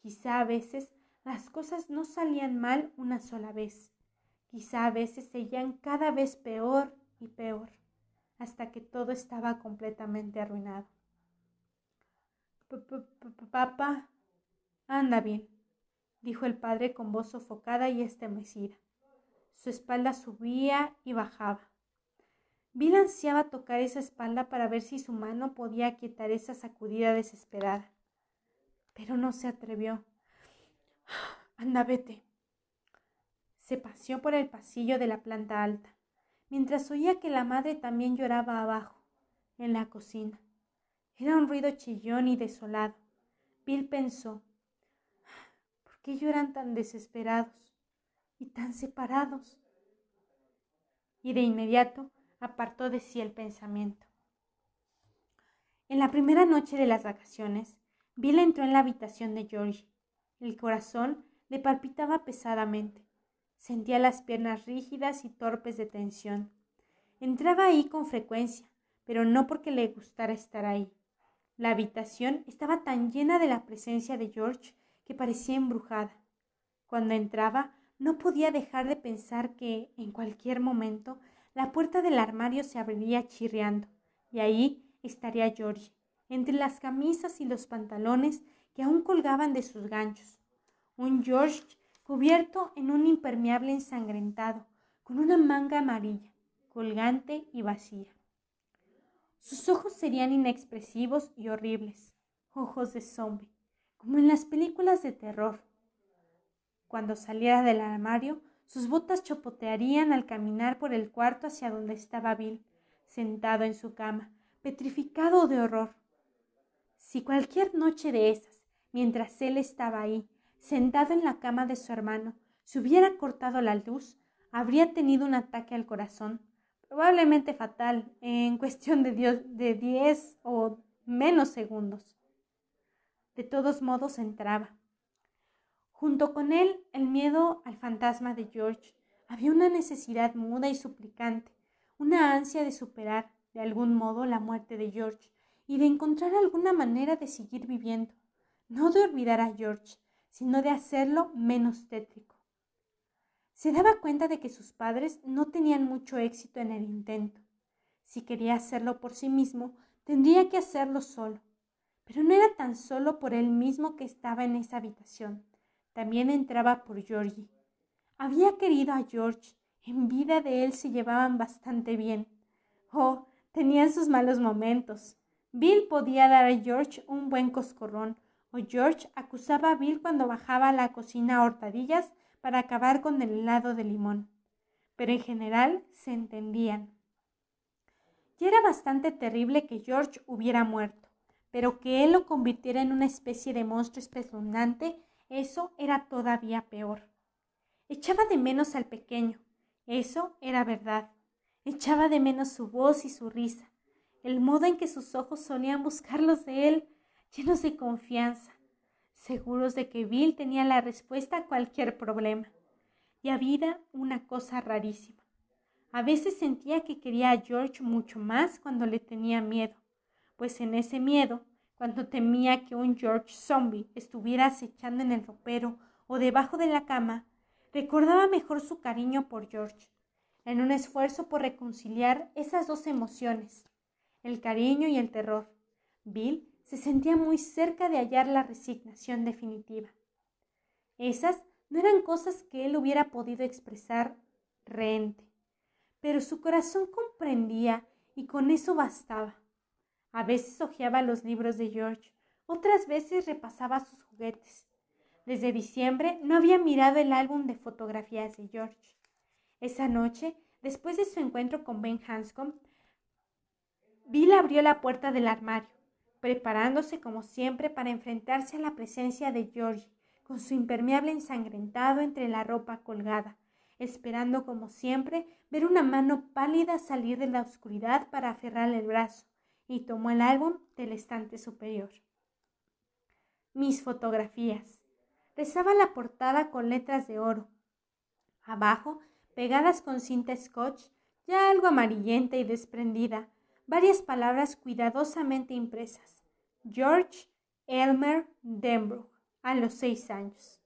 Speaker 1: Quizá a veces las cosas no salían mal una sola vez. Quizá a veces seguían cada vez peor y peor, hasta que todo estaba completamente arruinado. Papá. Anda bien, dijo el padre con voz sofocada y estremecida. Su espalda subía y bajaba. Bill ansiaba tocar esa espalda para ver si su mano podía aquietar esa sacudida desesperada. Pero no se atrevió. Anda, vete. Se paseó por el pasillo de la planta alta, mientras oía que la madre también lloraba abajo, en la cocina. Era un ruido chillón y desolado. Bill pensó, ¿por qué lloran tan desesperados y tan separados? Y de inmediato apartó de sí el pensamiento. En la primera noche de las vacaciones, Bill entró en la habitación de George. El corazón le palpitaba pesadamente. Sentía las piernas rígidas y torpes de tensión. Entraba ahí con frecuencia, pero no porque le gustara estar ahí. La habitación estaba tan llena de la presencia de George que parecía embrujada. Cuando entraba, no podía dejar de pensar que, en cualquier momento, la puerta del armario se abriría chirriando, y ahí estaría George, entre las camisas y los pantalones que aún colgaban de sus ganchos. Un George cubierto en un impermeable ensangrentado, con una manga amarilla, colgante y vacía. Sus ojos serían inexpresivos y horribles, ojos de zombie, como en las películas de terror. Cuando saliera del armario, sus botas chopotearían al caminar por el cuarto hacia donde estaba Bill, sentado en su cama, petrificado de horror. Si cualquier noche de esas, mientras él estaba ahí, sentado en la cama de su hermano, se hubiera cortado la luz, habría tenido un ataque al corazón, probablemente fatal, en cuestión de, de diez o menos segundos. De todos modos entraba. Junto con él, el miedo al fantasma de George. Había una necesidad muda y suplicante, una ansia de superar, de algún modo, la muerte de George y de encontrar alguna manera de seguir viviendo, no de olvidar a George, sino de hacerlo menos tétrico. Se daba cuenta de que sus padres no tenían mucho éxito en el intento. Si quería hacerlo por sí mismo, tendría que hacerlo solo. Pero no era tan solo por él mismo que estaba en esa habitación. También entraba por Georgie. Había querido a George. En vida de él se llevaban bastante bien. Oh, tenían sus malos momentos. Bill podía dar a George un buen coscorrón, o George acusaba a Bill cuando bajaba a la cocina a hortadillas para acabar con el helado de limón. Pero en general se entendían. Y era bastante terrible que George hubiera muerto, pero que él lo convirtiera en una especie de monstruo espeluznante, eso era todavía peor. Echaba de menos al pequeño, eso era verdad. Echaba de menos su voz y su risa, el modo en que sus ojos solían buscarlos de él, llenos de confianza, seguros de que Bill tenía la respuesta a cualquier problema. Y había una cosa rarísima. A veces sentía que quería a George mucho más cuando le tenía miedo, pues en ese miedo, cuando temía que un George zombie estuviera acechando en el ropero o debajo de la cama, recordaba mejor su cariño por George, en un esfuerzo por reconciliar esas dos emociones, el cariño y el terror. Bill se sentía muy cerca de hallar la resignación definitiva. Esas no eran cosas que él hubiera podido expresar rente, pero su corazón comprendía y con eso bastaba. A veces hojeaba los libros de George, otras veces repasaba sus juguetes. Desde diciembre no había mirado el álbum de fotografías de George. Esa noche, después de su encuentro con Ben Hanscom, Bill abrió la puerta del armario, preparándose como siempre para enfrentarse a la presencia de Georgie, con su impermeable ensangrentado entre la ropa colgada, esperando como siempre ver una mano pálida salir de la oscuridad para aferrarle el brazo, y tomó el álbum del estante superior. Mis fotografías. Rezaba la portada con letras de oro. Abajo, pegadas con cinta scotch, ya algo amarillenta y desprendida, varias palabras cuidadosamente impresas. George Elmer Denbrook, a los seis años.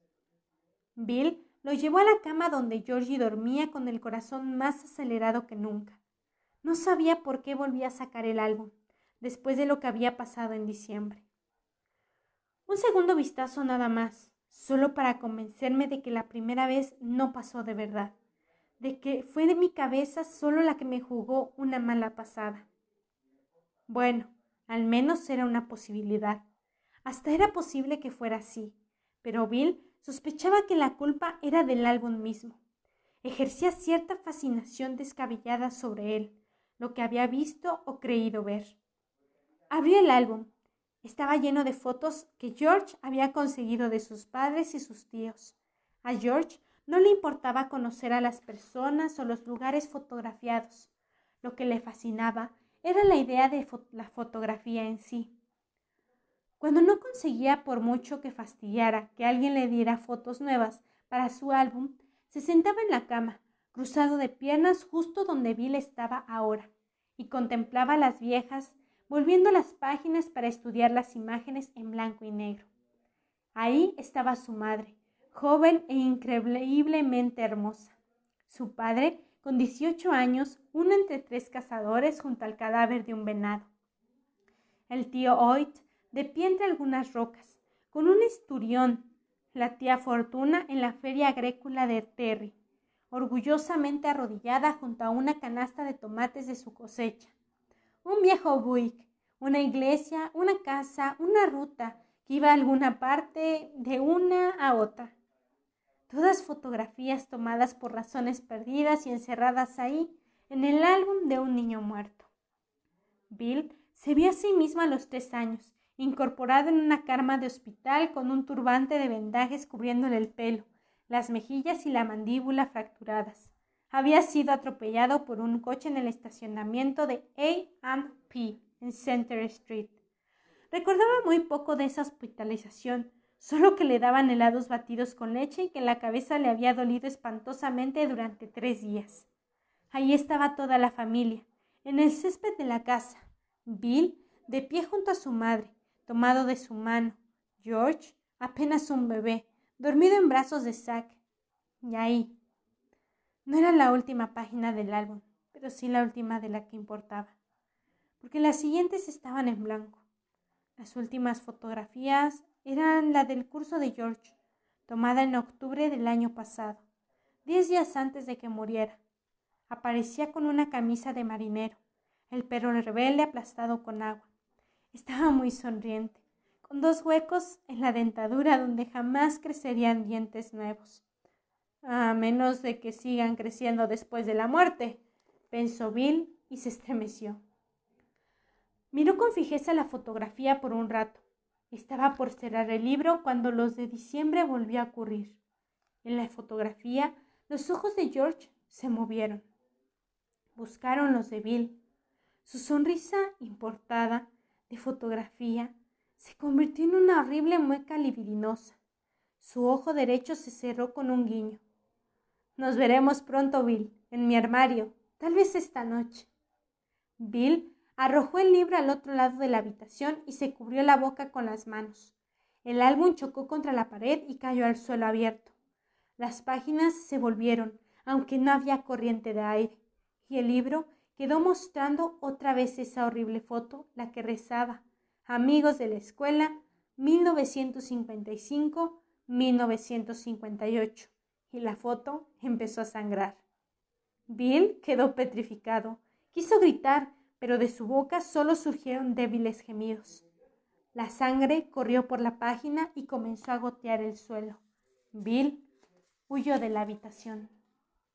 Speaker 1: Bill lo llevó a la cama donde Georgie dormía con el corazón más acelerado que nunca. No sabía por qué volvía a sacar el álbum, después de lo que había pasado en diciembre. Un segundo vistazo nada más, solo para convencerme de que la primera vez no pasó de verdad, de que fue de mi cabeza solo la que me jugó una mala pasada. Bueno, al menos era una posibilidad. Hasta era posible que fuera así, pero Bill sospechaba que la culpa era del álbum mismo. Ejercía cierta fascinación descabellada sobre él, lo que había visto o creído ver. Abrió el álbum. Estaba lleno de fotos que George había conseguido de sus padres y sus tíos. A George no le importaba conocer a las personas o los lugares fotografiados. Lo que le fascinaba era la idea de la fotografía en sí. Cuando no conseguía por mucho que fastidiara que alguien le diera fotos nuevas para su álbum, se sentaba en la cama, cruzado de piernas justo donde Bill estaba ahora, y contemplaba las viejas, volviendo las páginas para estudiar las imágenes en blanco y negro. Ahí estaba su madre, joven e increíblemente hermosa. Su padre con 18 años, uno entre tres cazadores junto al cadáver de un venado. El tío Oit, de pie entre algunas rocas, con un esturión, la tía Fortuna en la feria agrícola de Terry, orgullosamente arrodillada junto a una canasta de tomates de su cosecha. Un viejo Buick, una iglesia, una casa, una ruta que iba a alguna parte de una a otra todas fotografías tomadas por razones perdidas y encerradas ahí en el álbum de un niño muerto. Bill se vio a sí mismo a los tres años, incorporado en una cama de hospital con un turbante de vendajes cubriéndole el pelo, las mejillas y la mandíbula fracturadas. Había sido atropellado por un coche en el estacionamiento de A&P en Center Street. Recordaba muy poco de esa hospitalización, solo que le daban helados batidos con leche y que la cabeza le había dolido espantosamente durante tres días. Allí estaba toda la familia, en el césped de la casa. Bill, de pie junto a su madre, tomado de su mano. George, apenas un bebé, dormido en brazos de Zack. Y ahí. No era la última página del álbum, pero sí la última de la que importaba, porque las siguientes estaban en blanco. Las últimas fotografías eran la del curso de George, tomada en octubre del año pasado, diez días antes de que muriera. Aparecía con una camisa de marinero, el perro rebelde aplastado con agua. Estaba muy sonriente, con dos huecos en la dentadura donde jamás crecerían dientes nuevos. A menos de que sigan creciendo después de la muerte, pensó Bill y se estremeció. Miró con fijeza la fotografía por un rato. Estaba por cerrar el libro cuando los de diciembre volvió a ocurrir. En la fotografía, los ojos de George se movieron. Buscaron los de Bill. Su sonrisa importada de fotografía se convirtió en una horrible mueca libidinosa. Su ojo derecho se cerró con un guiño. Nos veremos pronto, Bill, en mi armario, tal vez esta noche. Bill arrojó el libro al otro lado de la habitación y se cubrió la boca con las manos. El álbum chocó contra la pared y cayó al suelo abierto. Las páginas se volvieron, aunque no había corriente de aire, y el libro quedó mostrando otra vez esa horrible foto, la que rezaba Amigos de la escuela 1955-1958 y la foto empezó a sangrar. Bill quedó petrificado. Quiso gritar, pero de su boca solo surgieron débiles gemidos. La sangre corrió por la página y comenzó a gotear el suelo. Bill huyó de la habitación.